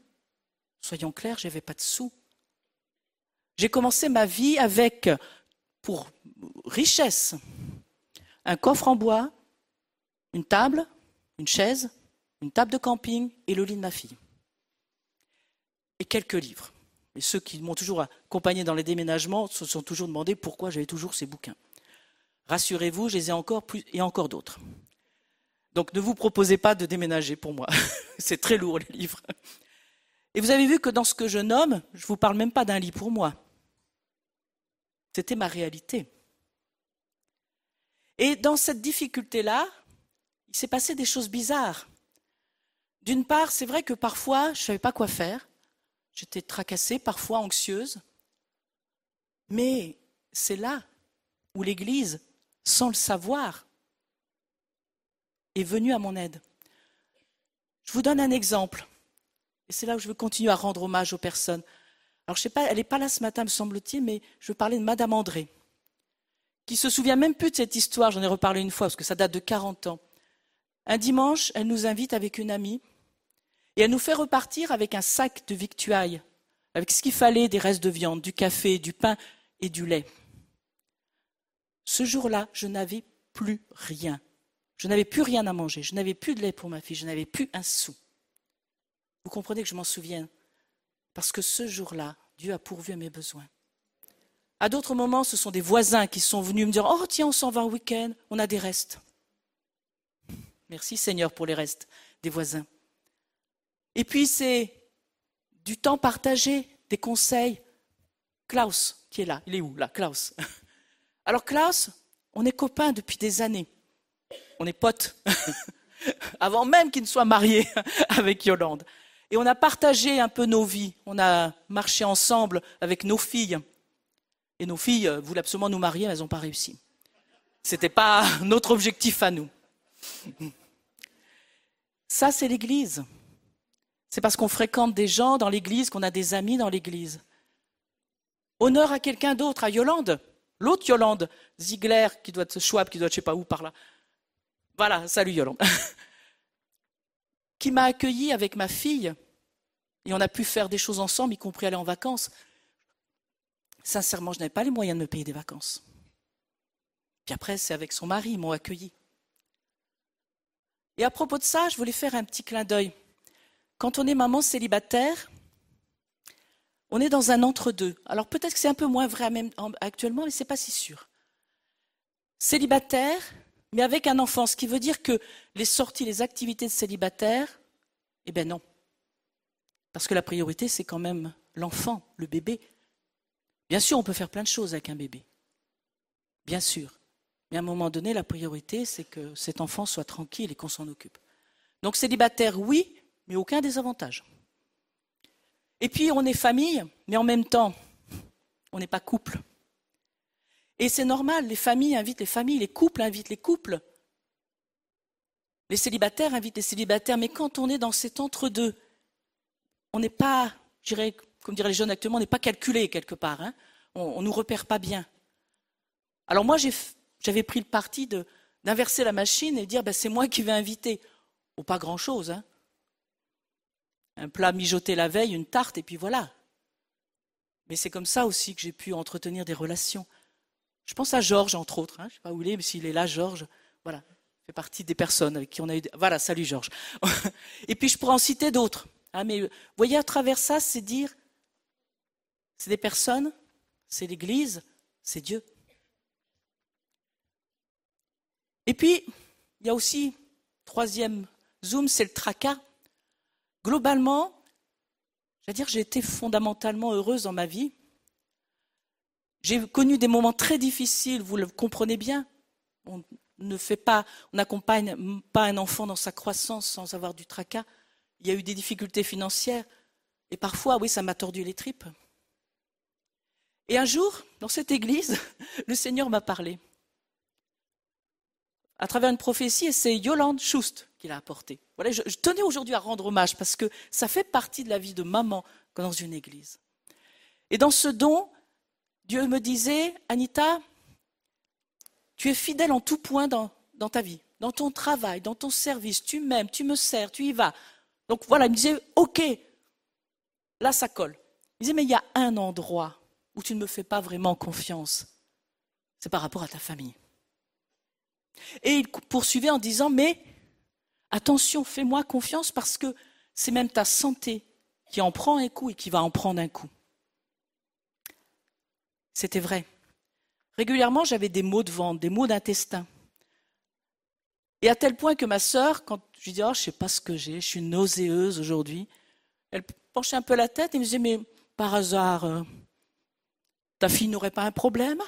Soyons clairs, je n'avais pas de sous. J'ai commencé ma vie avec, pour richesse, un coffre en bois, une table, une chaise, une table de camping et le lit de ma fille. Et quelques livres. Et ceux qui m'ont toujours accompagné dans les déménagements se sont toujours demandé pourquoi j'avais toujours ces bouquins. Rassurez-vous, je les ai encore plus et encore d'autres. Donc ne vous proposez pas de déménager pour moi. [laughs] C'est très lourd les livres. Et vous avez vu que dans ce que je nomme, je ne vous parle même pas d'un lit pour moi. C'était ma réalité. Et dans cette difficulté-là, il s'est passé des choses bizarres. D'une part, c'est vrai que parfois, je ne savais pas quoi faire. J'étais tracassée, parfois anxieuse. Mais c'est là où l'Église, sans le savoir, est venue à mon aide. Je vous donne un exemple. Et c'est là où je veux continuer à rendre hommage aux personnes. Alors, je sais pas, elle n'est pas là ce matin, me semble-t-il, mais je veux parler de Madame André, qui se souvient même plus de cette histoire. J'en ai reparlé une fois, parce que ça date de 40 ans. Un dimanche, elle nous invite avec une amie et elle nous fait repartir avec un sac de victuailles, avec ce qu'il fallait, des restes de viande, du café, du pain et du lait. Ce jour-là, je n'avais plus rien. Je n'avais plus rien à manger. Je n'avais plus de lait pour ma fille. Je n'avais plus un sou. Vous comprenez que je m'en souvienne Parce que ce jour-là, Dieu a pourvu à mes besoins. À d'autres moments, ce sont des voisins qui sont venus me dire Oh, tiens, on s'en va au week-end, on a des restes. Merci Seigneur pour les restes des voisins. Et puis c'est du temps partagé, des conseils. Klaus, qui est là, il est où là, Klaus? [laughs] Alors Klaus, on est copains depuis des années. On est potes. [laughs] Avant même qu'il ne soit marié [laughs] avec Yolande. Et on a partagé un peu nos vies. On a marché ensemble avec nos filles. Et nos filles voulaient absolument nous marier, mais elles n'ont pas réussi. Ce n'était pas [laughs] notre objectif à nous. Ça, c'est l'Église. C'est parce qu'on fréquente des gens dans l'Église qu'on a des amis dans l'Église. Honneur à quelqu'un d'autre, à Yolande. L'autre Yolande, Ziegler, qui doit être Schwab, qui doit être je sais pas où par là. Voilà, salut Yolande. [laughs] qui m'a accueilli avec ma fille. Et on a pu faire des choses ensemble, y compris aller en vacances. Sincèrement, je n'avais pas les moyens de me payer des vacances. Puis après, c'est avec son mari, ils m'ont accueilli. Et à propos de ça, je voulais faire un petit clin d'œil. Quand on est maman célibataire, on est dans un entre-deux. Alors peut-être que c'est un peu moins vrai actuellement, mais ce n'est pas si sûr. Célibataire, mais avec un enfant, ce qui veut dire que les sorties, les activités de célibataire, eh bien non. Parce que la priorité, c'est quand même l'enfant, le bébé. Bien sûr, on peut faire plein de choses avec un bébé. Bien sûr. Mais à un moment donné, la priorité, c'est que cet enfant soit tranquille et qu'on s'en occupe. Donc célibataire, oui, mais aucun désavantage. Et puis on est famille, mais en même temps, on n'est pas couple. Et c'est normal, les familles invitent les familles, les couples invitent les couples. Les célibataires invitent les célibataires, mais quand on est dans cet entre-deux, on n'est pas, je dirais, comme diraient les jeunes actuellement, on n'est pas calculé quelque part. Hein. on ne nous repère pas bien. Alors moi, j'avais pris le parti d'inverser la machine et dire ben, c'est moi qui vais inviter. Ou pas grand-chose. Hein. Un plat mijoté la veille, une tarte, et puis voilà. Mais c'est comme ça aussi que j'ai pu entretenir des relations. Je pense à Georges, entre autres. Hein. Je ne sais pas où il est, mais s'il est là, Georges, voilà, fait partie des personnes avec qui on a eu. Voilà, salut Georges. [laughs] et puis je pourrais en citer d'autres. Hein, mais vous voyez, à travers ça, c'est dire c'est des personnes, c'est l'Église, c'est Dieu. Et puis, il y a aussi, troisième zoom, c'est le tracas. Globalement, j'ai été fondamentalement heureuse dans ma vie. J'ai connu des moments très difficiles, vous le comprenez bien. On ne fait pas, on n'accompagne pas un enfant dans sa croissance sans avoir du tracas. Il y a eu des difficultés financières. Et parfois, oui, ça m'a tordu les tripes. Et un jour, dans cette église, [laughs] le Seigneur m'a parlé. À travers une prophétie, et c'est Yolande Schust qui l'a apporté. Voilà, je, je tenais aujourd'hui à rendre hommage parce que ça fait partie de la vie de maman dans une église. Et dans ce don, Dieu me disait, Anita, tu es fidèle en tout point dans, ta vie, dans ton travail, dans ton service, tu m'aimes, tu me sers, tu y vas. Donc voilà, il me disait, ok, là ça colle. Il disait, mais il y a un endroit où tu ne me fais pas vraiment confiance. C'est par rapport à ta famille. Et il poursuivait en disant, mais attention, fais-moi confiance parce que c'est même ta santé qui en prend un coup et qui va en prendre un coup. C'était vrai. Régulièrement, j'avais des maux de ventre, des maux d'intestin. Et à tel point que ma sœur, quand je lui disais, oh, je ne sais pas ce que j'ai, je suis nauséeuse aujourd'hui, elle penchait un peu la tête et me disait, mais par hasard, euh, ta fille n'aurait pas un problème?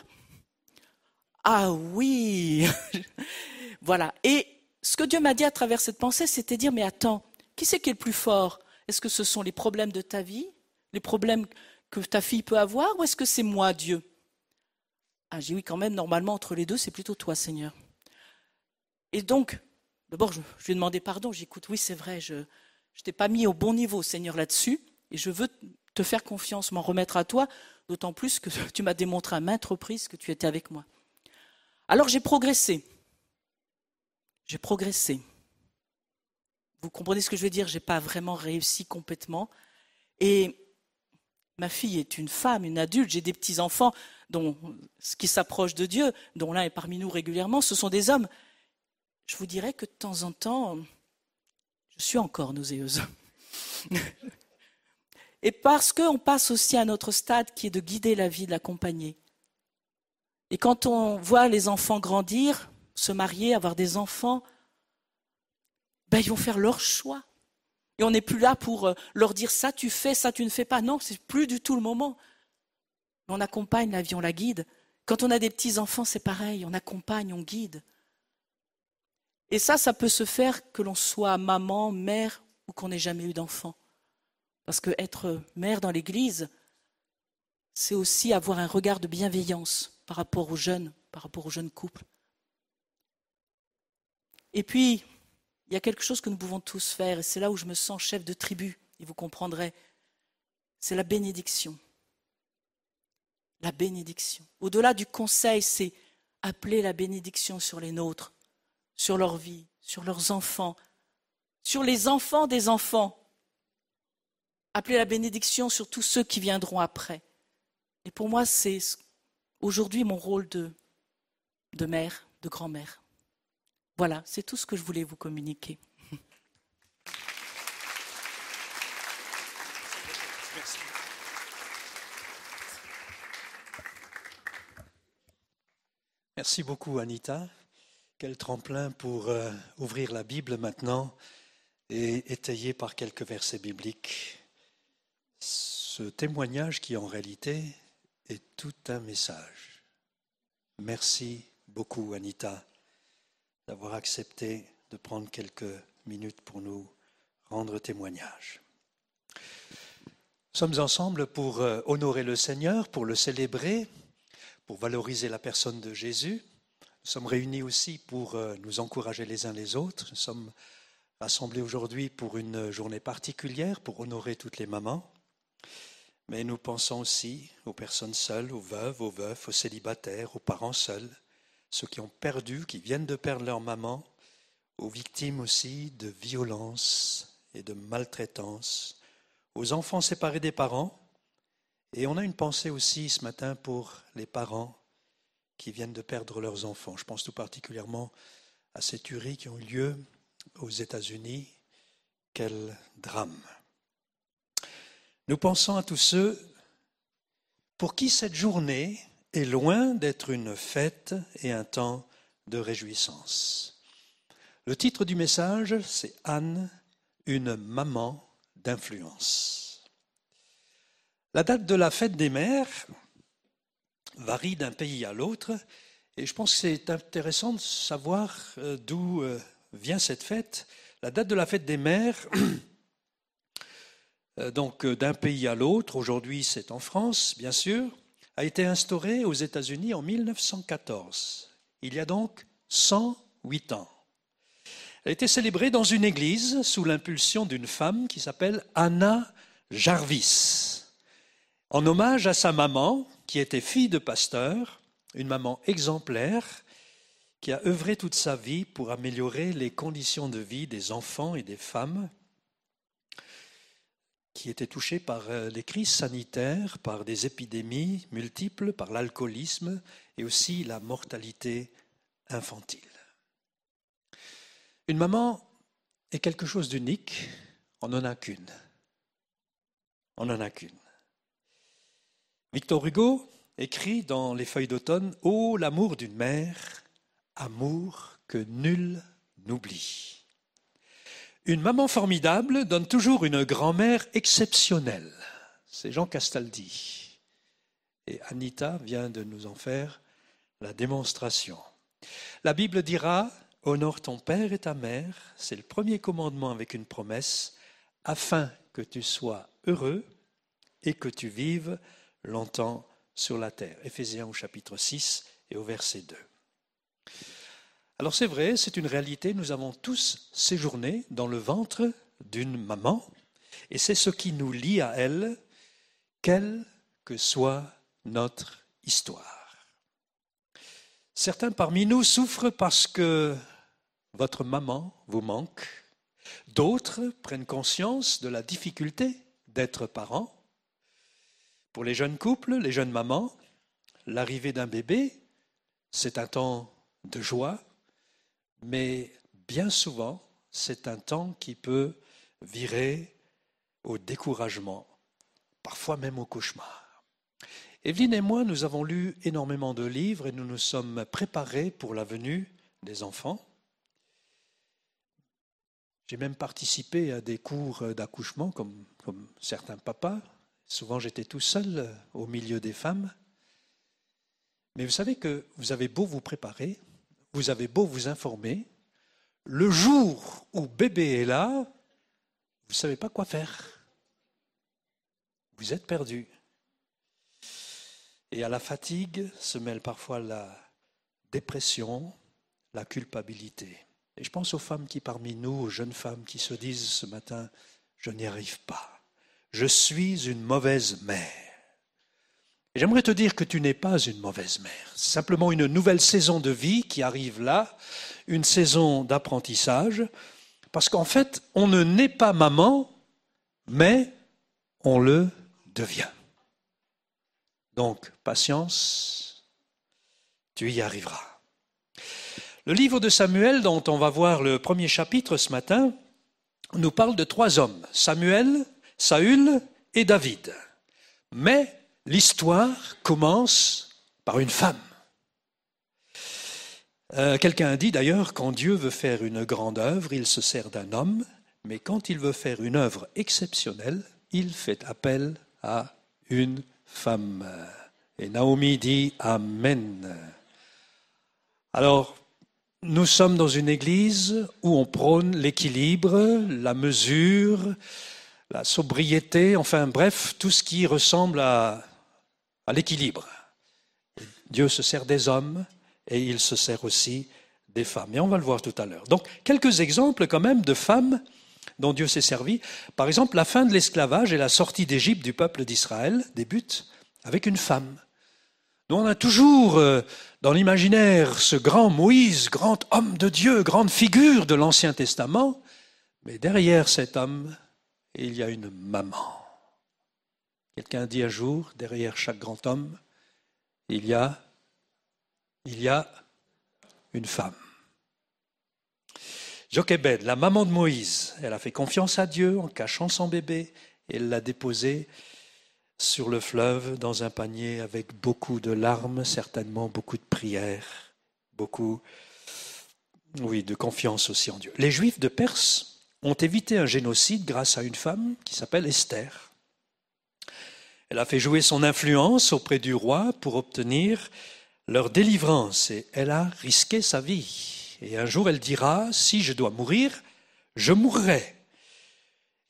Ah oui [laughs] Voilà. Et ce que Dieu m'a dit à travers cette pensée, c'était dire, mais attends, qui c'est qui est le plus fort? Est-ce que ce sont les problèmes de ta vie, les problèmes que ta fille peut avoir, ou est-ce que c'est moi, Dieu? Ah, j'ai oui, quand même, normalement, entre les deux, c'est plutôt toi, Seigneur. Et donc, d'abord, je, lui ai demandé pardon. J'écoute, oui, c'est vrai, je ne t'ai pas mis au bon niveau, Seigneur, là-dessus, et je veux te faire confiance, m'en remettre à toi, d'autant plus que [laughs] tu m'as démontré à maintes reprises que tu étais avec moi. Alors j'ai progressé. J'ai progressé. Vous comprenez ce que je veux dire? Je n'ai pas vraiment réussi complètement. Et ma fille est une femme, une adulte. J'ai des petits-enfants dont, qui s'approchent de Dieu, dont l'un est parmi nous régulièrement. Ce sont des hommes. Je vous dirais que de temps en temps, je suis encore nauséeuse. [laughs] Et parce qu'on passe aussi à un autre stade qui est de guider la vie, de l'accompagner. Et quand on voit les enfants grandir, se marier, avoir des enfants, ben, ils vont faire leur choix. Et on n'est plus là pour euh, leur dire ça tu fais, ça tu ne fais pas. Non, c'est plus du tout le moment. On accompagne la vie, on la guide. Quand on a des petits enfants, c'est pareil, on accompagne, on guide. Et ça, ça peut se faire que l'on soit maman, mère ou qu'on n'ait jamais eu d'enfant. Parce que être mère dans l'Église, c'est aussi avoir un regard de bienveillance par rapport aux jeunes, par rapport aux jeunes couples. Et puis, il y a quelque chose que nous pouvons tous faire, et c'est là où je me sens chef de tribu, et vous comprendrez, c'est la bénédiction. La bénédiction. Au-delà du conseil, c'est appeler la bénédiction sur les nôtres, sur leur vie, sur leurs enfants, sur les enfants des enfants appeler la bénédiction sur tous ceux qui viendront après. Et pour moi, c'est aujourd'hui mon rôle de, de mère, de grand-mère. Voilà, c'est tout ce que je voulais vous communiquer. Merci. Beaucoup, Anita. Quel tremplin pour euh, ouvrir la Bible maintenant et étayer par quelques versets bibliques ce témoignage qui en réalité est tout un message. Merci beaucoup Anita d'avoir accepté de prendre quelques minutes pour nous rendre témoignage. Nous sommes ensemble pour euh, honorer le Seigneur, pour le célébrer, pour valoriser la personne de Jésus. Nous sommes réunis aussi pour euh, nous encourager les uns les autres. Nous sommes rassemblés aujourd'hui pour une journée particulière, pour honorer toutes les mamans. Mais nous pensons aussi aux personnes seules, aux veuves, aux veufs, aux célibataires, aux parents seuls, ceux qui ont perdu, qui viennent de perdre leur maman, aux victimes aussi de violences et de maltraitance, aux enfants séparés des parents. Et on a une pensée aussi ce matin pour les parents qui viennent de perdre leurs enfants. Je pense tout particulièrement à ces tueries qui ont eu lieu aux États-Unis. Quel drame. Nous pensons à tous ceux pour qui cette journée est loin d'être une fête et un temps de réjouissance. Le titre du message, c'est Anne, une maman d'influence. La date de la fête des mères varie d'un pays à l'autre et je pense que c'est intéressant de savoir euh, d'où euh, vient cette fête. La date de la fête des mères, [clears throat] euh, donc d'un pays à l'autre, aujourd'hui c'est en France bien sûr, a été instaurée aux États-Unis en 1914. Il y a donc 108 ans. Elle a été célébrée dans une église sous l'impulsion d'une femme qui s'appelle Anna Jarvis, en hommage à sa maman, qui était fille de pasteur, une maman exemplaire, qui a œuvré toute sa vie pour améliorer les conditions de vie des enfants et des femmes qui étaient touchés par euh, les crises sanitaires, par des épidémies multiples, par l'alcoolisme et aussi la mortalité infantile. Une maman est quelque chose d'unique, on n'en a qu'une. On n'en a qu'une. Victor Hugo écrit dans les feuilles d'automne Ô l'amour d'une mère, amour que nul n'oublie. Une maman formidable donne toujours une grand-mère exceptionnelle. C'est Jean Castaldi. Et Anita vient de nous en faire la démonstration. La Bible dira Honore ton père et ta mère, c'est le premier commandement avec une promesse, afin que tu sois heureux et que tu vives longtemps sur la terre. Éphésiens au chapitre 6 et au verset 2. Alors c'est vrai, c'est une réalité, nous avons tous séjourné dans le ventre d'une maman, et c'est ce qui nous lie à elle, quelle que soit notre histoire. Certains parmi nous souffrent parce que votre maman vous manque, d'autres prennent conscience de la difficulté d'être parent. Pour les jeunes couples, les jeunes mamans, l'arrivée d'un bébé, c'est un temps de joie, mais bien souvent, c'est un temps qui peut virer au découragement, parfois même au cauchemar. Evelyne et moi, nous avons lu énormément de livres et nous nous sommes préparés pour la venue des enfants. J'ai même participé à des cours d'accouchement comme, comme, certains papas. Souvent j'étais tout seul au milieu des femmes. Mais vous savez que vous avez beau vous préparer, vous avez beau vous informer, le jour où bébé est là, vous ne savez pas quoi faire. Vous êtes perdu. Et à la fatigue se mêle parfois la dépression, la culpabilité. Et je pense aux femmes qui parmi nous, aux jeunes femmes qui se disent ce matin, je n'y arrive pas. Je suis une mauvaise mère. J'aimerais te dire que tu n'es pas une mauvaise mère. C'est simplement une nouvelle saison de vie qui arrive là, une saison d'apprentissage, parce qu'en fait, on ne naît pas maman, mais on le devient. Donc, patience, tu y arriveras. Le livre de Samuel, dont on va voir le premier chapitre ce matin, nous parle de trois hommes, Samuel, Saül et David. Mais l'histoire commence par une femme. Euh, quelqu'un a dit d'ailleurs, quand Dieu veut faire une grande œuvre, il se sert d'un homme, mais quand il veut faire une œuvre exceptionnelle, il fait appel à une femme. Et Naomi dit Amen. Alors, nous sommes dans une église où on prône l'équilibre, la mesure, la sobriété, enfin bref, tout ce qui ressemble à à l'équilibre. Dieu se sert des hommes et il se sert aussi des femmes. Et on va le voir tout à l'heure. Donc, quelques exemples quand même de femmes dont Dieu s'est servi. Par exemple, la fin de l'esclavage et la sortie d'Égypte du peuple d'Israël débute avec une femme. Nous, on a toujours euh, dans l'imaginaire ce grand Moïse, grand homme de Dieu, grande figure de l'Ancien Testament, mais derrière cet homme, il y a une maman. Quelqu'un dit un jour, derrière chaque grand homme, il y a, il y a une femme. Jochebed, la maman de Moïse, elle a fait confiance à Dieu en cachant son bébé et elle l'a déposé sur le fleuve dans un panier avec beaucoup de larmes, certainement beaucoup de prières, beaucoup Oui, de confiance aussi en Dieu. Les Juifs de Perse ont évité un génocide grâce à une femme qui s'appelle Esther. Elle a fait jouer son influence auprès du roi pour obtenir leur délivrance et elle a risqué sa vie. Et un jour elle dira, si je dois mourir, je mourrai.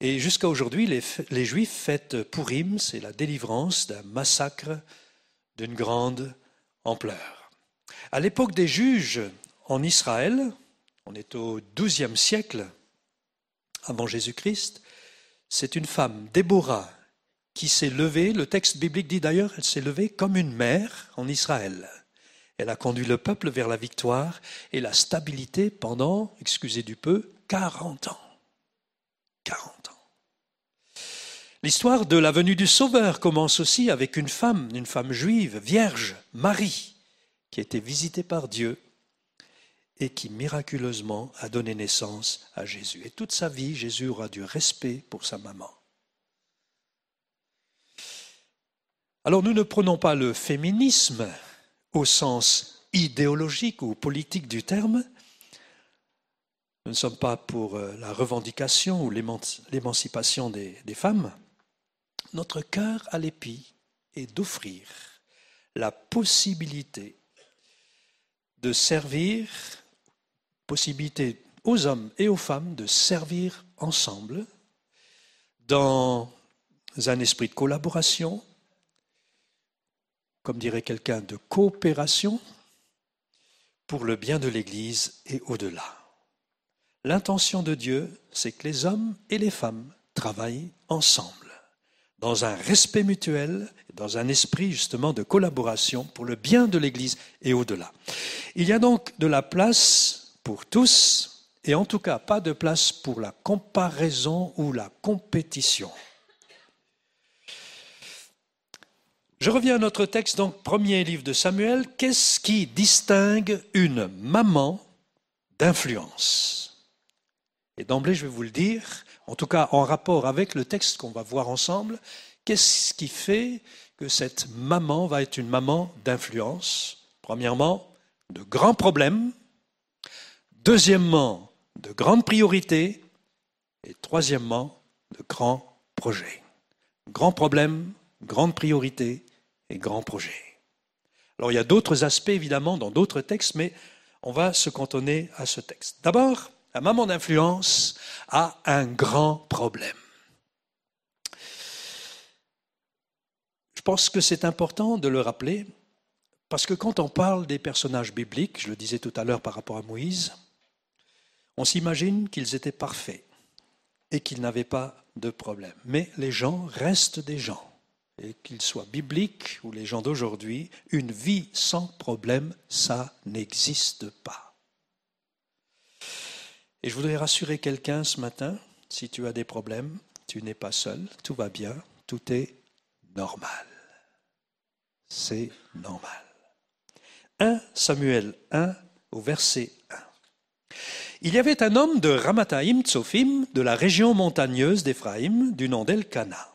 Et jusqu'à aujourd'hui, les, Juifs fêtent Purim, c'est la délivrance d'un massacre d'une grande ampleur. À l'époque des juges en Israël, on est au XIIe siècle avant Jésus-Christ, c'est une femme, Déborah, qui s'est levée, le texte biblique dit d'ailleurs, elle s'est levée comme une mère en Israël. Elle a conduit le peuple vers la victoire et la stabilité pendant, excusez du peu, 40 ans. 40 ans. L'histoire de la venue du Sauveur commence aussi avec une femme, une femme juive, vierge, Marie, qui a été visitée par Dieu et qui miraculeusement a donné naissance à Jésus. Et toute sa vie, Jésus aura du respect pour sa maman. Alors nous ne prenons pas le féminisme au sens idéologique ou politique du terme. Nous ne sommes pas pour euh, la revendication ou l'émancipation des, des femmes. Notre cœur à l'épi est d'offrir la possibilité de servir, possibilité aux hommes et aux femmes de servir ensemble dans un esprit de collaboration, comme dirait quelqu'un, de coopération pour le bien de l'Église et au-delà. L'intention de Dieu, c'est que les hommes et les femmes travaillent ensemble, dans un respect mutuel, dans un esprit justement de collaboration pour le bien de l'Église et au-delà. Il y a donc de la place pour tous, et en tout cas pas de place pour la comparaison ou la compétition. Je reviens à notre texte, donc premier livre de Samuel. Qu'est-ce qui distingue une maman d'influence? Et d'emblée, je vais vous le dire, en tout cas en rapport avec le texte qu'on va voir ensemble, qu'est-ce qui fait que cette maman va être une maman d'influence? Premièrement, de grands problèmes. Deuxièmement, de grandes priorités. Et troisièmement, de grands projets. Grands problèmes, grandes priorités et grands projets. Alors il y a d'autres aspects évidemment dans d'autres textes, mais on va se cantonner à ce texte. D'abord, la maman d'influence a un grand problème. Je pense que c'est important de le rappeler, parce que quand on parle des personnages bibliques, je le disais tout à l'heure par rapport à Moïse, on s'imagine qu'ils étaient parfaits et qu'ils n'avaient pas de problème. Mais les gens restent des gens et qu'ils soient bibliques ou les gens d'aujourd'hui, une vie sans problème, ça n'existe pas. Et je voudrais rassurer quelqu'un ce matin, si tu as des problèmes, tu n'es pas seul, tout va bien, tout est normal. C'est normal. 1 Samuel 1 au verset 1. Il y avait un homme de Ramathaïm Tsophim, de la région montagneuse d'Éphraïm, du nom d'Elkana.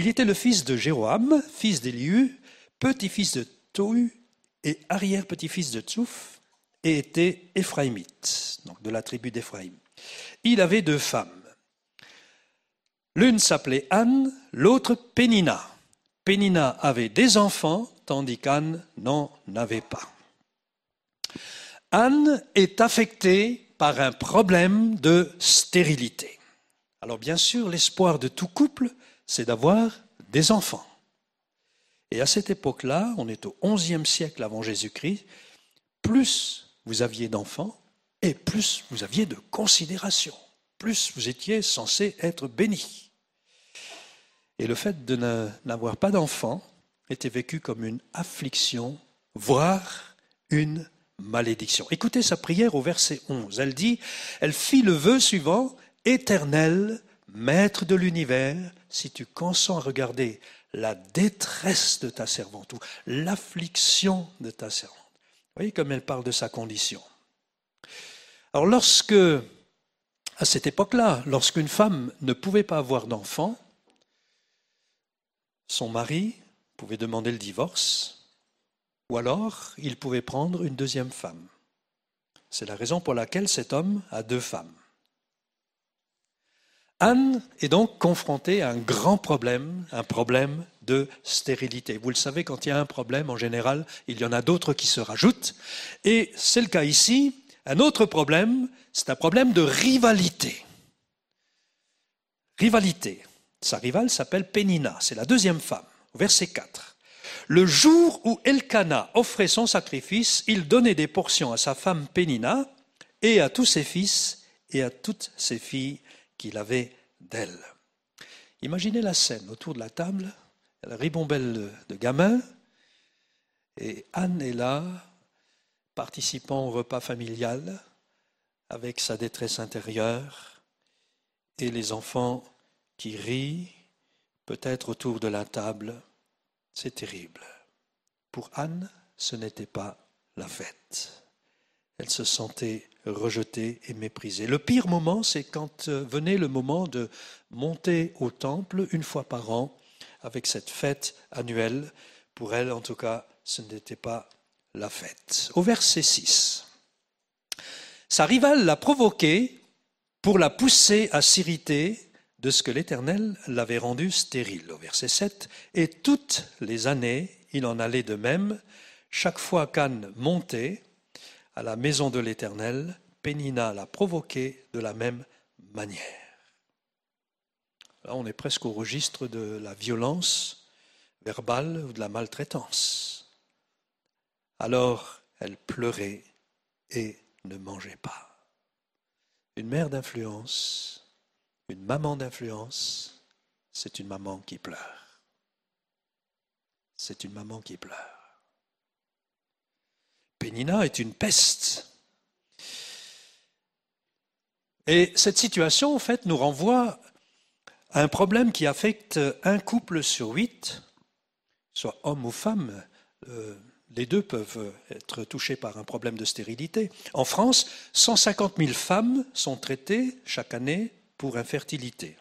Il était le fils de Jéroam, fils d'Éliu, petit-fils de Tohu et arrière-petit-fils de Tsouf, et était éphraïmite, donc de la tribu d'Éphraïm. Il avait deux femmes. L'une s'appelait Anne, l'autre Pénina. Pénina avait des enfants, tandis qu'Anne n'en avait pas. Anne est affectée par un problème de stérilité. Alors bien sûr, l'espoir de tout couple, c'est d'avoir des enfants. Et à cette époque-là, on est au XIe siècle avant Jésus-Christ, plus vous aviez d'enfants et plus vous aviez de considération, plus vous étiez censé être béni. Et le fait de n'avoir pas d'enfants était vécu comme une affliction, voire une malédiction. Écoutez sa prière au verset 11. Elle dit, elle fit le vœu suivant, Éternel, Maître de l'univers, si tu consens à regarder la détresse de ta servante ou l'affliction de ta servante. Vous voyez comme elle parle de sa condition. Alors lorsque, à cette époque-là, lorsqu'une femme ne pouvait pas avoir d'enfant, son mari pouvait demander le divorce, ou alors il pouvait prendre une deuxième femme. C'est la raison pour laquelle cet homme a deux femmes. Anne est donc confrontée à un grand problème, un problème de stérilité. Vous le savez, quand il y a un problème, en général, il y en a d'autres qui se rajoutent. Et c'est le cas ici. Un autre problème, c'est un problème de rivalité. Rivalité. Sa rivale s'appelle Pénina, c'est la deuxième femme. Verset 4. Le jour où Elkana offrait son sacrifice, il donnait des portions à sa femme Pénina et à tous ses fils et à toutes ses filles qu'il avait d'elle. Imaginez la scène autour de la table, la ribombelle de gamins, et Anne est là, participant au repas familial, avec sa détresse intérieure, et les enfants qui rient, peut-être autour de la table. C'est terrible. Pour Anne, ce n'était pas la fête. Elle se sentait rejetée et méprisée. Le pire moment, c'est quand euh, venait le moment de monter au temple une fois par an avec cette fête annuelle. Pour elle, en tout cas, ce n'était pas la fête. Au verset 6, sa rivale l'a provoqué pour la pousser à s'irriter de ce que l'Éternel l'avait rendu stérile. Au verset 7, et toutes les années, il en allait de même, chaque fois qu'Anne montait à la maison de l'Éternel, Pénina l'a provoqué de la même manière. Là, on est presque au registre de la violence verbale ou de la maltraitance. Alors, elle pleurait et ne mangeait pas. Une mère d'influence, une maman d'influence, c'est une maman qui pleure. C'est une maman qui pleure. Pénina est une peste. Et cette situation, en fait, nous renvoie à un problème qui affecte un couple sur huit, soit homme ou femme. Euh, les deux peuvent être touchés par un problème de stérilité. En France, 150 000 femmes sont traitées chaque année pour infertilité.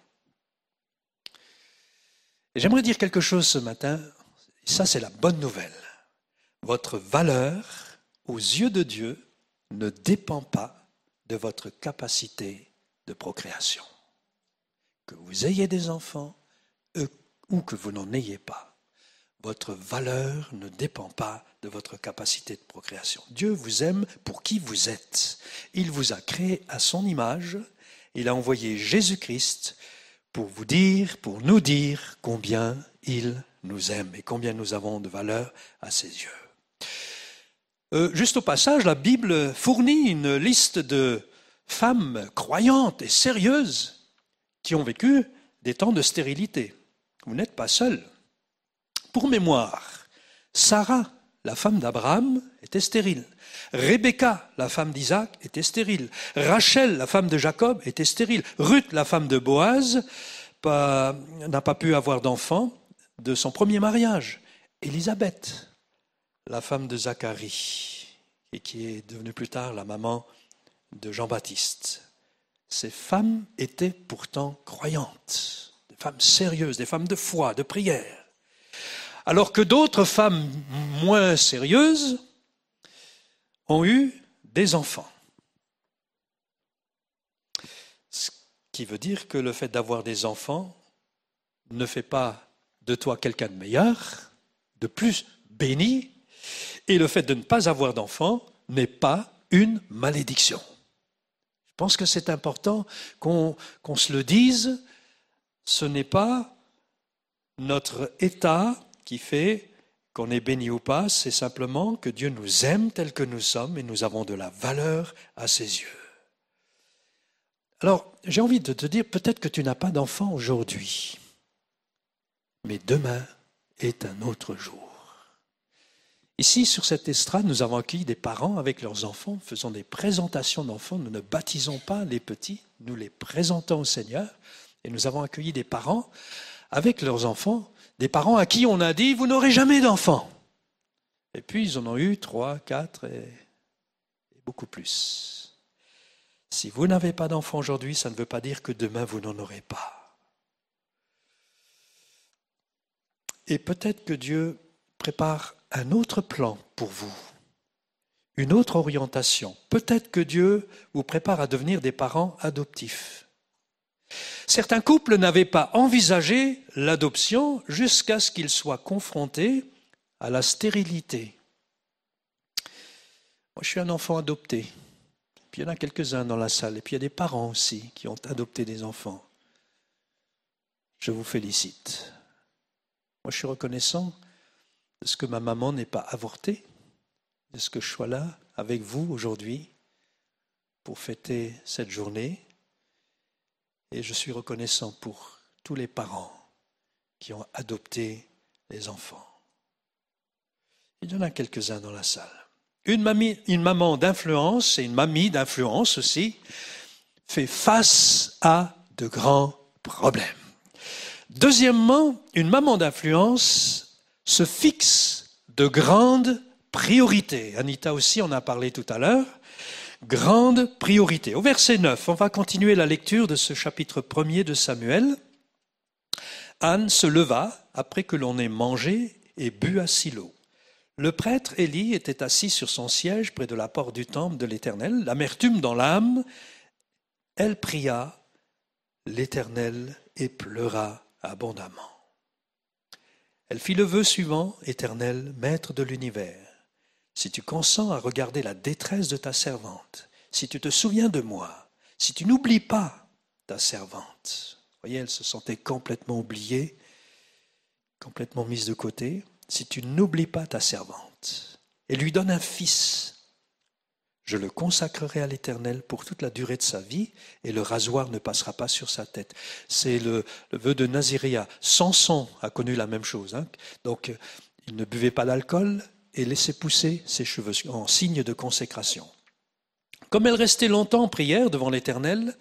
J'aimerais dire quelque chose ce matin, ça c'est la bonne nouvelle. Votre valeur aux yeux de Dieu ne dépend pas de votre capacité de procréation. Que vous ayez des enfants ou que vous n'en ayez pas votre valeur ne dépend pas de votre capacité de procréation. Dieu vous aime pour qui vous êtes. Il vous a créé à son image. Il a envoyé Jésus-Christ pour vous dire, pour nous dire combien il nous aime et combien nous avons de valeur à ses yeux. Euh, juste au passage, la Bible fournit une liste de femmes croyantes et sérieuses qui ont vécu des temps de stérilité. Vous n'êtes pas seul. Pour mémoire, Sarah, la femme d'Abraham, était stérile. Rebecca, la femme d'Isaac, était stérile. Rachel, la femme de Jacob, était stérile. Ruth, la femme de Boaz, n'a pas pu avoir d'enfant de son premier mariage. Élisabeth, la femme de Zacharie, et qui est devenue plus tard la maman de Jean-Baptiste. Ces femmes étaient pourtant croyantes, des femmes sérieuses, des femmes de foi, de prière alors que d'autres femmes moins sérieuses ont eu des enfants. Ce qui veut dire que le fait d'avoir des enfants ne fait pas de toi quelqu'un de meilleur, de plus béni, et le fait de ne pas avoir d'enfants n'est pas une malédiction. Je pense que c'est important qu'on se le dise, ce n'est pas notre état qui fait qu'on est béni ou pas, c'est simplement que Dieu nous aime tel que nous sommes et nous avons de la valeur à ses yeux. Alors, j'ai envie de te dire, peut-être que tu n'as pas d'enfant aujourd'hui, mais demain est un autre jour. Ici, sur cette estrade, nous avons accueilli des parents avec leurs enfants, faisant des présentations d'enfants. Nous ne baptisons pas les petits, nous les présentons au Seigneur. Et nous avons accueilli des parents avec leurs enfants des parents à qui on a dit, vous n'aurez jamais d'enfants. Et puis ils en ont eu trois, quatre et, beaucoup plus. Si vous n'avez pas d'enfants aujourd'hui, ça ne veut pas dire que demain vous n'en aurez pas. Et peut-être que Dieu prépare un autre plan pour vous, une autre orientation. Peut-être que Dieu vous prépare à devenir des parents adoptifs. Certains couples n'avaient pas envisagé l'adoption jusqu'à ce qu'ils soient confrontés à la stérilité. Moi, je suis un enfant adopté. Puis il y en a quelques-uns dans la salle. Et puis il y a des parents aussi qui ont adopté des enfants. Je vous félicite. Moi, je suis reconnaissant de ce que ma maman n'ait pas avorté, de ce que je sois là avec vous aujourd'hui pour fêter cette journée. Et je suis reconnaissant pour tous les parents qui ont adopté les enfants. Il y en a quelques-uns dans la salle. Une, une maman d'influence et une mamie d'influence aussi fait face à de grands problèmes. Deuxièmement, une maman d'influence se fixe de grandes priorités. Anita aussi en a parlé tout à l'heure. Grande priorité. Au verset 9, on va continuer la lecture de ce chapitre premier de Samuel. Anne se leva après que l'on ait mangé et bu à Silo. Le prêtre Élie était assis sur son siège près de la porte du temple de l'Éternel, l'amertume dans l'âme. Elle pria l'Éternel et pleura abondamment. Elle fit le vœu suivant, Éternel, Maître de l'univers. Si tu consens à regarder la détresse de ta servante, si tu te souviens de moi, si tu n'oublies pas ta servante. Voyez, elle se sentait complètement oubliée, complètement mise de côté si tu n'oublies pas ta servante et lui donnes un fils, je le consacrerai à l'Éternel pour toute la durée de sa vie, et le rasoir ne passera pas sur sa tête. C'est le, vœu de Naziria. Samson a connu la même chose. Hein. Donc, il ne buvait pas d'alcool et laissait pousser ses cheveux en signe de consécration. Comme elle restait longtemps en prière devant l'Éternel,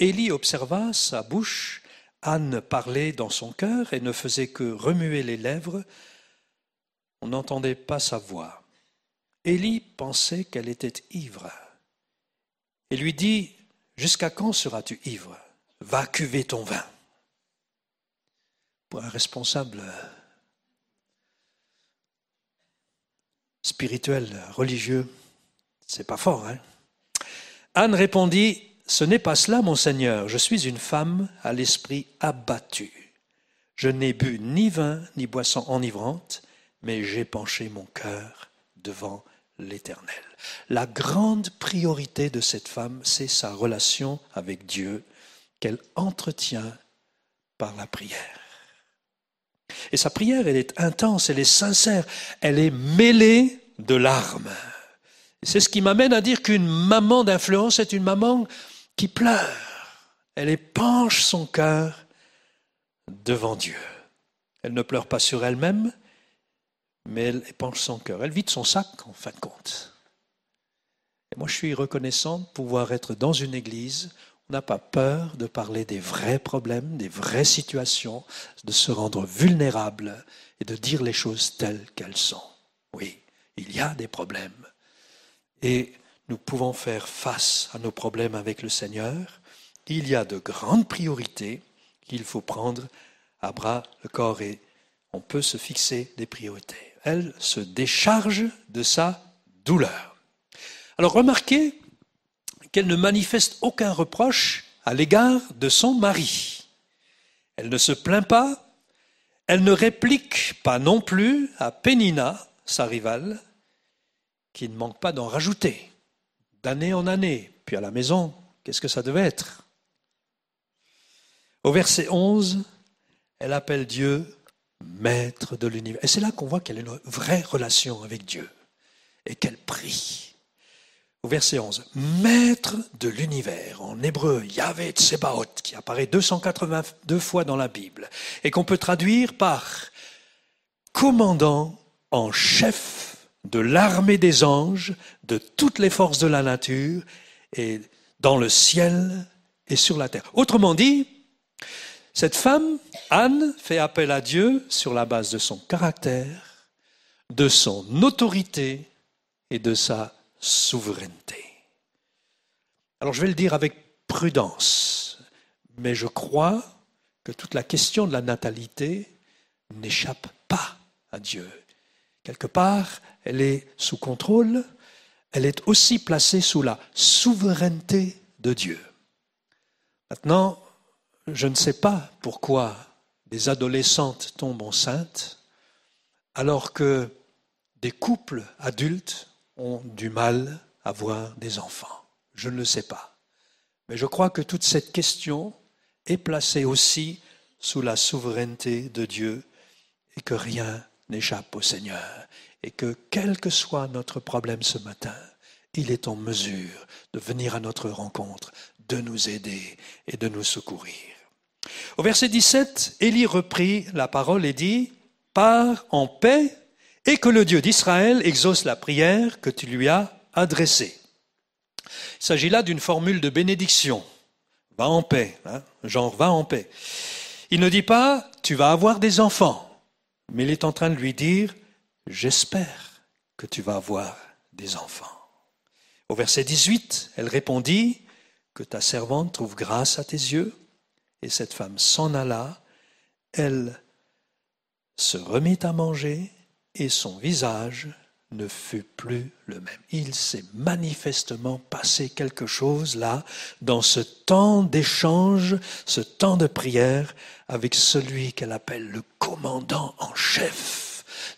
Élie observa sa bouche. Anne parlait dans son cœur et ne faisait que remuer les lèvres on n'entendait pas sa voix. Élie pensait qu'elle était ivre et lui dit, Jusqu'à quand seras-tu ivre? Va cuver ton vin. Pour un responsable spirituel, religieux, c'est pas fort, hein? Anne répondit, Ce n'est pas cela, mon Seigneur, je suis une femme à l'esprit abattu. Je n'ai bu ni vin ni boisson enivrante, mais j'ai penché mon cœur devant l'Éternel. La grande priorité de cette femme, c'est sa relation avec Dieu qu'elle entretient par la prière. Et sa prière, elle est intense, elle est sincère, elle est mêlée de larmes. C'est ce qui m'amène à dire qu'une maman d'influence est une maman qui pleure. Elle épanche son cœur devant Dieu. Elle ne pleure pas sur elle-même, mais elle épanche son cœur. Elle vide son sac, en fin de compte. Et moi, je suis reconnaissant de pouvoir être dans une église. On n'a pas peur de parler des vrais problèmes, des vraies situations, de se rendre vulnérable et de dire les choses telles qu'elles sont. Oui, il y a des problèmes. Et nous pouvons faire face à nos problèmes avec le Seigneur. Il y a de grandes priorités qu'il faut prendre à bras le corps et on peut se fixer des priorités elle se décharge de sa douleur. Alors remarquez qu'elle ne manifeste aucun reproche à l'égard de son mari. Elle ne se plaint pas, elle ne réplique pas non plus à Pénina, sa rivale, qui ne manque pas d'en rajouter, d'année en année. Puis à la maison, qu'est-ce que ça devait être? Au verset 11, elle appelle Dieu maître de l'univers. Et c'est là qu'on voit qu'elle a une vraie relation avec Dieu et qu'elle prie. Au verset 11, maître de l'univers, en hébreu, Yahvé Tsebaot, qui apparaît 282 fois dans la Bible, et qu'on peut traduire par commandant en chef de l'armée des anges, de toutes les forces de la nature, et dans le ciel et sur la terre. Autrement dit, cette femme, Anne, fait appel à Dieu sur la base de son caractère, de son autorité et de sa souveraineté. Alors je vais le dire avec prudence, mais je crois que toute la question de la natalité n'échappe pas à Dieu. Quelque part, elle est sous contrôle, elle est aussi placée sous la souveraineté de Dieu. Maintenant, je ne sais pas pourquoi des adolescentes tombent enceintes alors que des couples adultes ont du mal à avoir des enfants. Je ne le sais pas. Mais je crois que toute cette question est placée aussi sous la souveraineté de Dieu et que rien n'échappe au Seigneur et que quel que soit notre problème ce matin, il est en mesure de venir à notre rencontre, de nous aider et de nous secourir. Au verset 17, Élie reprit la parole et dit, Pars en paix et que le Dieu d'Israël exauce la prière que tu lui as adressée. Il s'agit là d'une formule de bénédiction. Va en paix, hein, genre va en paix. Il ne dit pas tu vas avoir des enfants, mais il est en train de lui dire j'espère que tu vas avoir des enfants. Au verset 18, elle répondit que ta servante trouve grâce à tes yeux. Et cette femme s'en alla, elle se remit à manger et son visage ne fut plus le même. Il s'est manifestement passé quelque chose là, dans ce temps d'échange, ce temps de prière avec celui qu'elle appelle le commandant en chef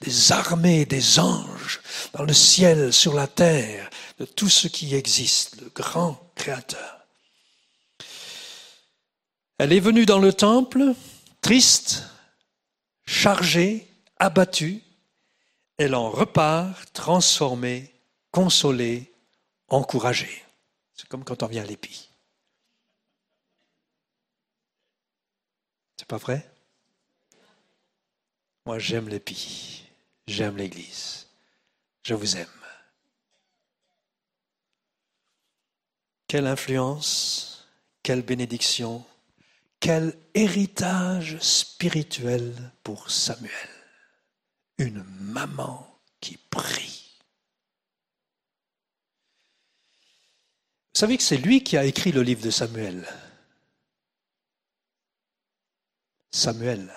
des armées, des anges, dans le ciel, sur la terre, de tout ce qui existe, le grand créateur. Elle est venue dans le temple, triste, chargée, abattue, elle en repart transformée, consolée, encouragée. C'est comme quand on vient à l'épi. C'est pas vrai? Moi, j'aime l'épi. J'aime l'Église. Je vous aime. Quelle influence, quelle bénédiction, quel héritage spirituel pour Samuel une maman qui prie. Vous savez que c'est lui qui a écrit le livre de Samuel. Samuel.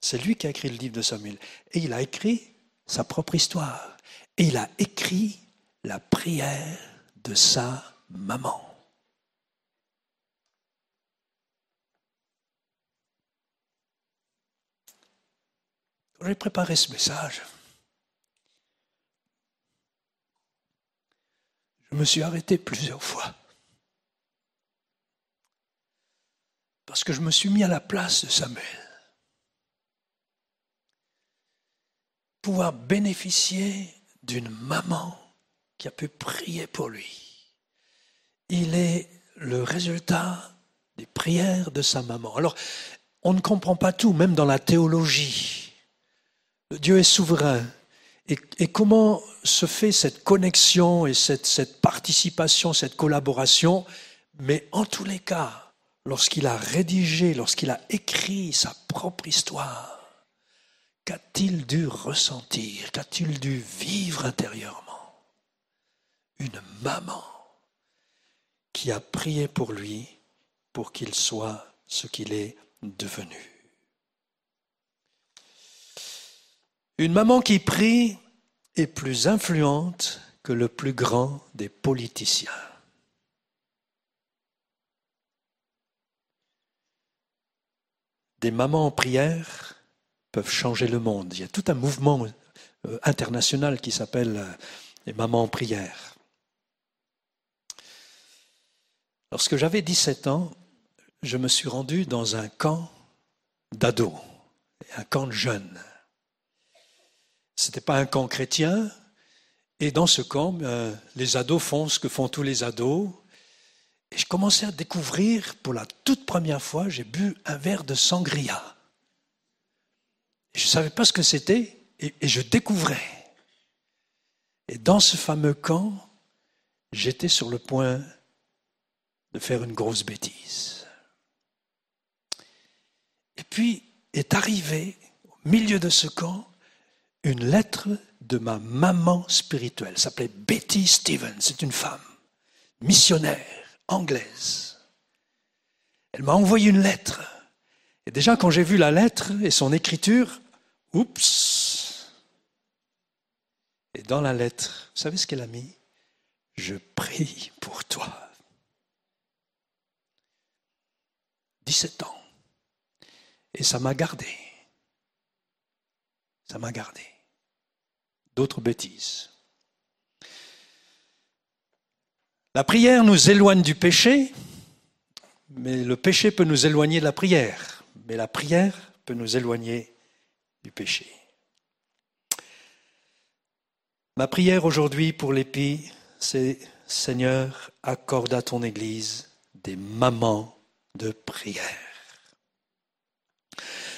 C'est lui qui a écrit le livre de Samuel. Et il a écrit sa propre histoire. Et il a écrit la prière de sa maman. J'ai préparé ce message, je me suis arrêté plusieurs fois. Parce que je me suis mis à la place de Samuel. Pouvoir bénéficier d'une maman qui a pu prier pour lui. Il est le résultat des prières de sa maman. Alors, on ne comprend pas tout, même dans la théologie. Dieu est souverain. Et, comment se fait cette connexion et cette, participation, cette collaboration? Mais en tous les cas, lorsqu'il a rédigé, lorsqu'il a écrit sa propre histoire, qu'a-t-il dû ressentir Qu'a-t-il dû vivre intérieurement? Une maman qui a prié pour lui pour qu'il soit ce qu'il est devenu. Une maman qui prie est plus influente que le plus grand des politiciens. Des mamans en prière peuvent changer le monde. Il y a tout un mouvement euh, international qui s'appelle euh, les mamans en prière. Lorsque j'avais 17 ans, je me suis rendu dans un camp d'ados, un camp de jeunes. Ce n'était pas un camp chrétien. Et dans ce camp, euh, les ados font ce que font tous les ados. Et je commençais à découvrir, pour la toute première fois, j'ai bu un verre de sangria. je ne savais pas ce que c'était, et, et je découvrais. Et dans ce fameux camp, j'étais sur le point de faire une grosse bêtise. Et puis est arrivé, au milieu de ce camp, une lettre de ma maman spirituelle. Elle s'appelait Betty Stevens. C'est une femme, missionnaire, anglaise. Elle m'a envoyé une lettre. Et déjà, quand j'ai vu la lettre et son écriture, oups. Et dans la lettre, vous savez ce qu'elle a mis? Je prie pour toi. 17 ans. Et ça m'a gardé. Ça m'a gardé. D'autres bêtises. La prière nous éloigne du péché, mais le péché peut nous éloigner de la prière. Mais la prière peut nous éloigner du péché. Ma prière aujourd'hui pour l'épi, c'est Seigneur, accorde à ton Église des mamans de prière.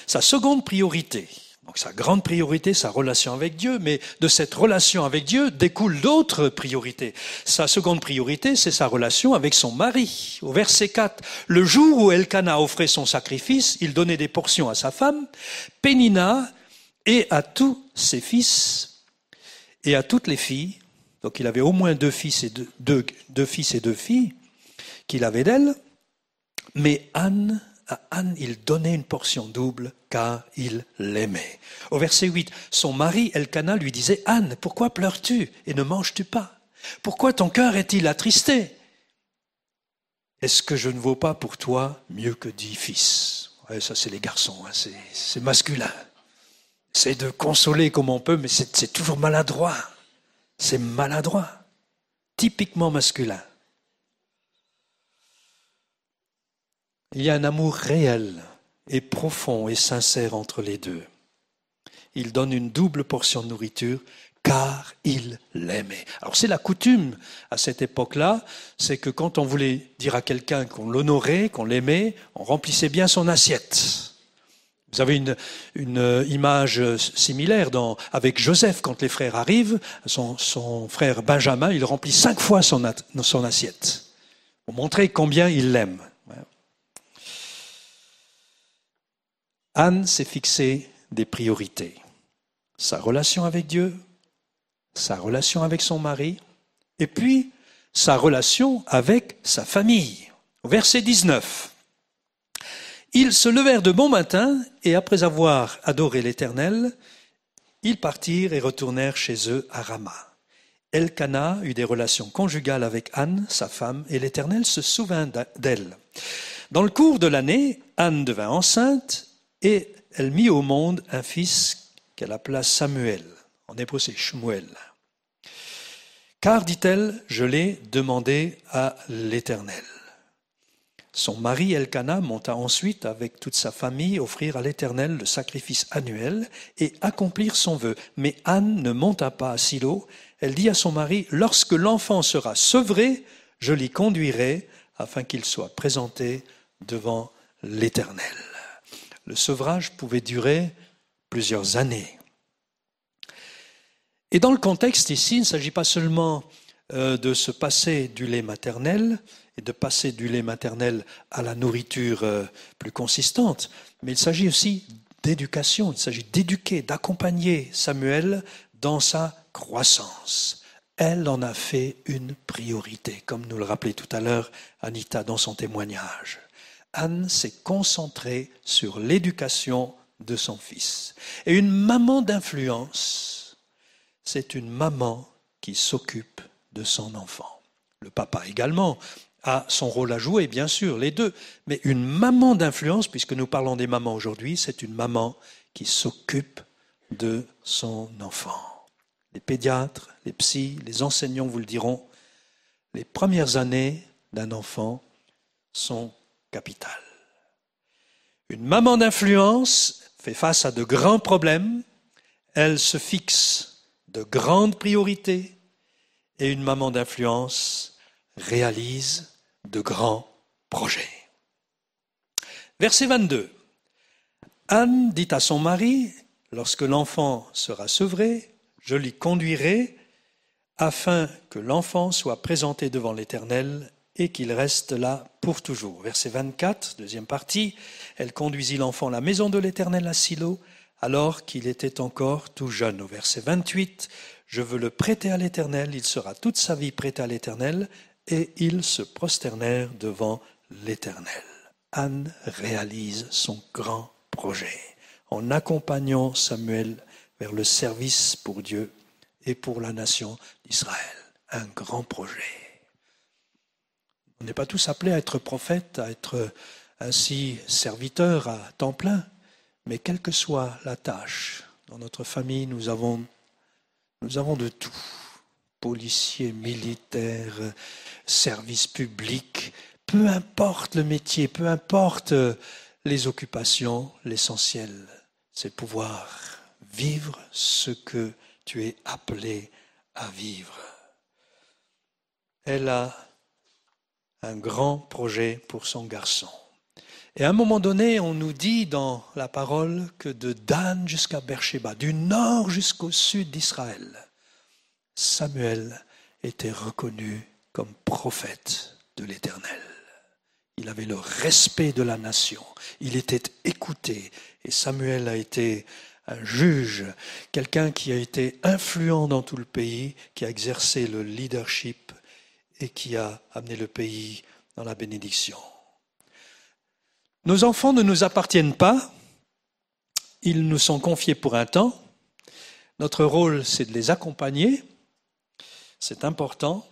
Sa seconde priorité, sa grande priorité, sa relation avec Dieu, mais de cette relation avec Dieu découlent d'autres priorités. Sa seconde priorité, c'est sa relation avec son mari. Au verset 4, le jour où Elkanah offrait son sacrifice, il donnait des portions à sa femme, Pénina, et à tous ses fils, et à toutes les filles. Donc il avait au moins deux fils et deux, deux, deux fils et deux filles qu'il avait d'elle. Mais Anne à Anne, il donnait une portion double car il l'aimait. Au verset 8, son mari Elkanah lui disait Anne, pourquoi pleures-tu et ne manges-tu pas? Pourquoi ton cœur est-il attristé? Est-ce que je ne vaux pas pour toi mieux que dix fils? Ouais, Ça, c'est les garçons, hein, c'est masculin. C'est de consoler comme on peut, mais c'est toujours maladroit. C'est maladroit, typiquement masculin. Il y a un amour réel et profond et sincère entre les deux. Il donne une double portion de nourriture car il l'aimait. Alors c'est la coutume à cette époque-là, c'est que quand on voulait dire à quelqu'un qu'on l'honorait, qu'on l'aimait, on remplissait bien son assiette. Vous avez une, une image similaire avec Joseph, quand les frères arrivent, son, frère Benjamin, il remplit cinq fois son assiette, pour montrer combien il l'aime. Anne s'est fixé des priorités. Sa relation avec Dieu, sa relation avec son mari, et puis sa relation avec sa famille. Verset 19. Ils se levèrent de bon matin et après avoir adoré l'Éternel, ils partirent et retournèrent chez eux à Rama. Elkanah eut des relations conjugales avec Anne, sa femme, et l'Éternel se souvint d'elle. Dans le cours de l'année, Anne devint enceinte et elle mit au monde un fils qu'elle appela Samuel. En hébreu, c'est Shmuel. Car, dit-elle, je l'ai demandé à l'Éternel. Son mari Elkanah monta ensuite avec toute sa famille offrir à l'Éternel le sacrifice annuel et accomplir son vœu. Mais Anne ne monta pas à Silo. Elle dit à son mari, lorsque l'enfant sera sevré, je l'y conduirai afin qu'il soit présenté devant l'Éternel le sevrage pouvait durer plusieurs années. Et dans le contexte ici, il ne s'agit pas seulement euh, de se passer du lait maternel et de passer du lait maternel à la nourriture euh, plus consistante, mais il s'agit aussi d'éducation, il s'agit d'éduquer, d'accompagner Samuel dans sa croissance. Elle en a fait une priorité, comme nous le rappelait tout à l'heure Anita dans son témoignage. Anne s'est concentrée sur l'éducation de son fils. Et une maman d'influence, c'est une maman qui s'occupe de son enfant. Le papa également a son rôle à jouer, bien sûr, les deux. Mais une maman d'influence, puisque nous parlons des mamans aujourd'hui, c'est une maman qui s'occupe de son enfant. Les pédiatres, les psys, les enseignants vous le diront, les premières années d'un enfant sont Une maman d'influence fait face à de grands problèmes, elle se fixe de grandes priorités et une maman d'influence réalise de grands projets. Verset 22. Anne dit à son mari, lorsque l'enfant sera sevré, je l'y conduirai afin que l'enfant soit présenté devant l'Éternel et qu'il reste là pour toujours. Verset 24, deuxième partie, elle conduisit l'enfant à la maison de l'Éternel à Silo, alors qu'il était encore tout jeune. Au verset 28, je veux le prêter à l'Éternel, il sera toute sa vie prêté à l'Éternel, et ils se prosternèrent devant l'Éternel. Anne réalise son grand projet en accompagnant Samuel vers le service pour Dieu et pour la nation d'Israël. Un grand projet. On n'est pas tous appelés à être prophètes, à être ainsi serviteurs à temps plein, mais quelle que soit la tâche, dans notre famille, nous avons, nous avons de tout. Policiers, militaires, services publics, peu importe le métier, peu importe les occupations, l'essentiel, c'est pouvoir vivre ce que tu es appelé à vivre. Elle a un grand projet pour son garçon. Et à un moment donné, on nous dit dans la parole que de Dan jusqu'à Beersheba, du nord jusqu'au sud d'Israël, Samuel était reconnu comme prophète de l'Éternel. Il avait le respect de la nation, il était écouté, et Samuel a été un juge, quelqu'un qui a été influent dans tout le pays, qui a exercé le leadership et qui a amené le pays dans la bénédiction. Nos enfants ne nous appartiennent pas, ils nous sont confiés pour un temps. Notre rôle, c'est de les accompagner, c'est important,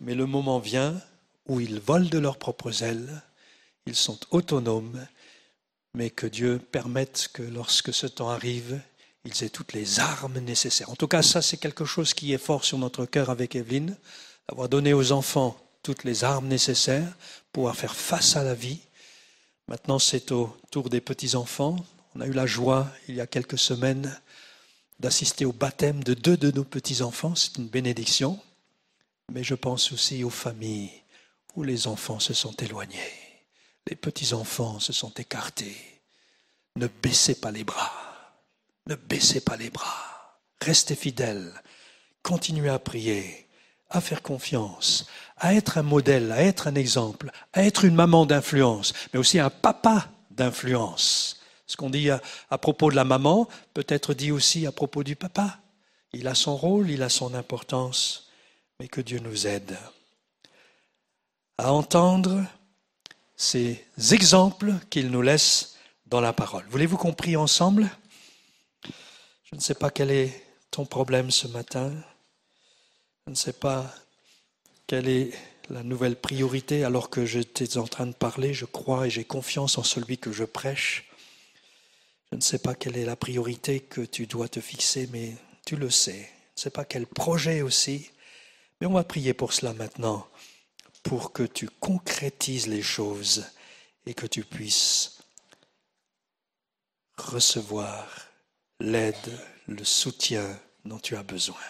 mais le moment vient où ils volent de leurs propres ailes, ils sont autonomes, mais que Dieu permette que lorsque ce temps arrive, ils aient toutes les armes nécessaires. En tout cas, ça, c'est quelque chose qui est fort sur notre cœur avec Evelyne, d'avoir donné aux enfants toutes les armes nécessaires pour pouvoir faire face à la vie Maintenant, c'est au tour des petits-enfants. On a eu la joie, il y a quelques semaines, d'assister au baptême de deux de nos petits-enfants. C'est une bénédiction. Mais je pense aussi aux familles où les enfants se sont éloignés. Les petits-enfants se sont écartés. Ne baissez pas les bras. Ne baissez pas les bras. Restez fidèles. Continuez à prier, à faire confiance, à être un modèle, à être un exemple, à être une maman d'influence, mais aussi un papa d'influence. Ce qu'on dit à, propos de la maman peut être dit aussi à propos du papa. Il a son rôle, il a son importance, mais que Dieu nous aide à entendre ces exemples qu'il nous laisse dans la parole. Voulez-vous qu'on ensemble? Je ne sais pas quel est ton problème ce matin. Je ne sais pas quelle est la nouvelle priorité alors que j'étais en train de parler Je crois et j'ai confiance en celui que je prêche. Je ne sais pas quelle est la priorité que tu dois te fixer, mais tu le sais. Je ne sais pas quel projet aussi. Mais on va prier pour cela maintenant, pour que tu concrétises les choses et que tu puisses recevoir l'aide, le soutien dont tu as besoin.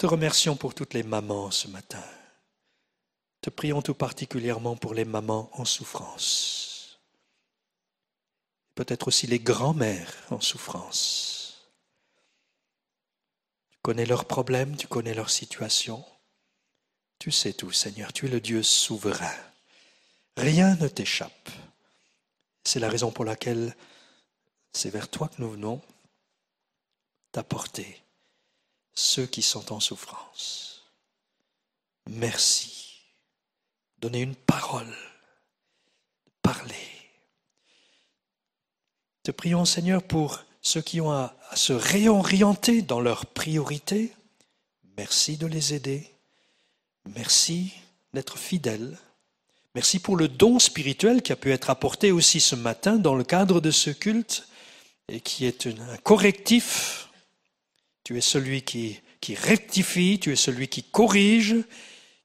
Te remercions pour toutes les mamans ce matin. Te prions tout particulièrement pour les mamans en souffrance. Peut-être aussi les grands-mères en souffrance. Tu connais leurs problèmes, tu connais leur situation. Tu sais tout, Seigneur, tu es le Dieu souverain. Rien ne t'échappe. C'est la raison pour laquelle c'est vers toi que nous venons t'apporter ceux qui sont en souffrance. Merci. Donnez une parole. Parlez. Te prions, Seigneur, pour ceux qui ont à, se réorienter dans leurs priorités. Merci de les aider. Merci d'être fidèles. Merci pour le don spirituel qui a pu être apporté aussi ce matin dans le cadre de ce culte et qui est un correctif tu es celui qui, rectifie, tu es celui qui corrige,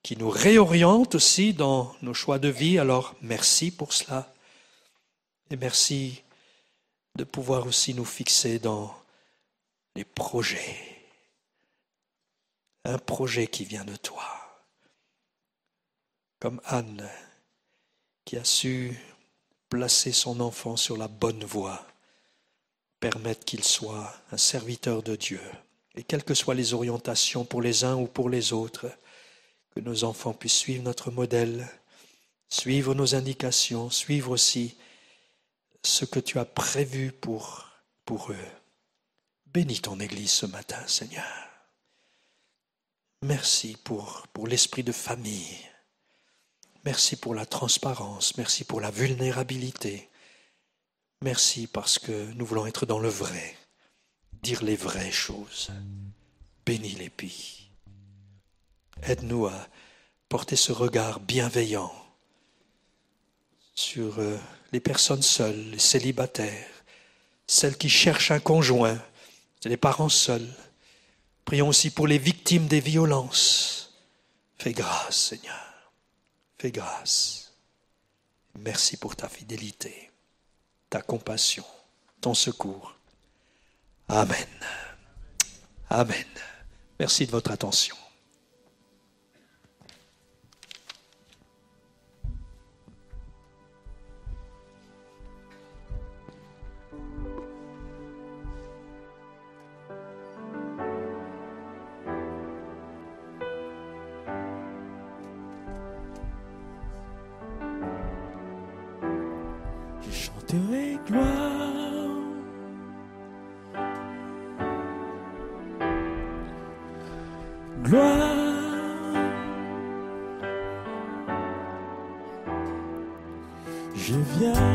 qui nous réoriente aussi dans nos choix de vie. Alors merci pour cela. Et merci de pouvoir aussi nous fixer dans les projets. Un projet qui vient de toi. Comme Anne qui a su placer son enfant sur la bonne voie, permettre qu'il soit un serviteur de Dieu et quelles que soient les orientations pour les uns ou pour les autres, que nos enfants puissent suivre notre modèle, suivre nos indications, suivre aussi ce que tu as prévu pour, pour eux. Bénis ton Église ce matin, Seigneur. Merci pour, pour l'esprit de famille. Merci pour la transparence. Merci pour la vulnérabilité. Merci parce que nous voulons être dans le vrai dire les vraies choses. Bénis les pies. Aide-nous à porter ce regard bienveillant sur euh, les personnes seules, les célibataires, celles qui cherchent un conjoint, les parents seuls. Prions aussi pour les victimes des violences. Fais grâce, Seigneur. Fais grâce. Merci pour ta fidélité, ta compassion, ton secours. Amen. Amen. Merci de votre attention. gloire. gloire. Je viens.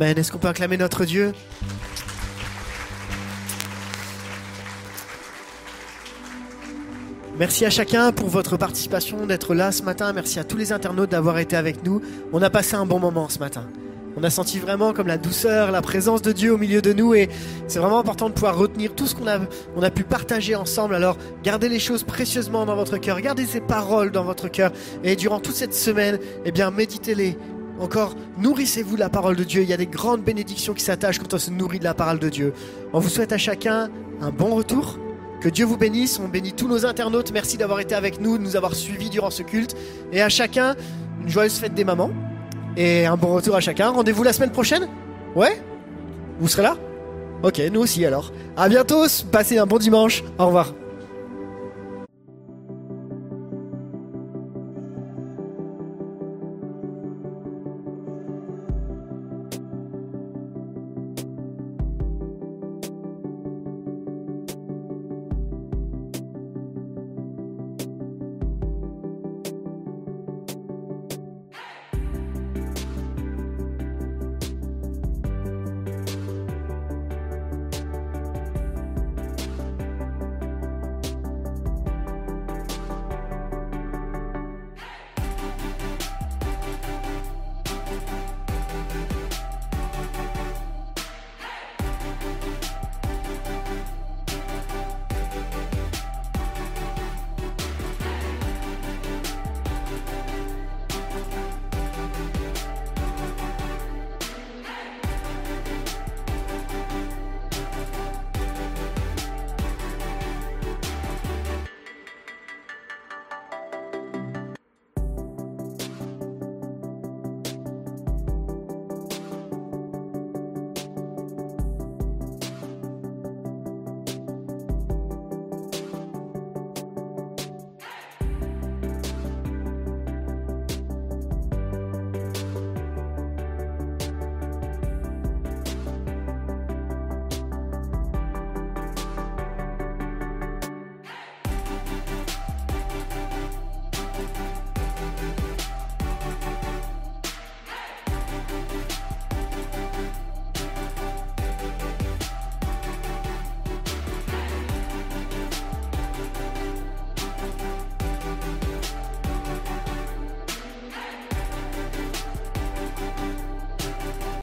Est-ce qu'on peut acclamer notre Dieu? Merci à chacun pour votre participation, d'être là ce matin. Merci à tous les internautes d'avoir été avec nous. On a passé un bon moment ce matin. On a senti vraiment comme la douceur, la présence de Dieu au milieu de nous et c'est vraiment important de pouvoir retenir tout ce qu'on a, on a pu partager ensemble. Alors gardez les choses précieusement dans votre cœur, gardez ces paroles dans votre cœur et durant toute cette semaine, eh bien méditez-les. Encore, nourrissez-vous de la parole de Dieu. Il y a des grandes bénédictions qui s'attachent quand on se nourrit de la parole de Dieu. On vous souhaite à chacun un bon retour. Que Dieu vous bénisse. On bénit tous nos internautes. Merci d'avoir été avec nous, de nous avoir suivis durant ce culte. Et à chacun, une joyeuse fête des mamans. Et un bon retour à chacun. Rendez-vous la semaine prochaine? Ouais? Vous serez là? Ok, nous aussi alors. À bientôt, passez un bon dimanche. Au revoir.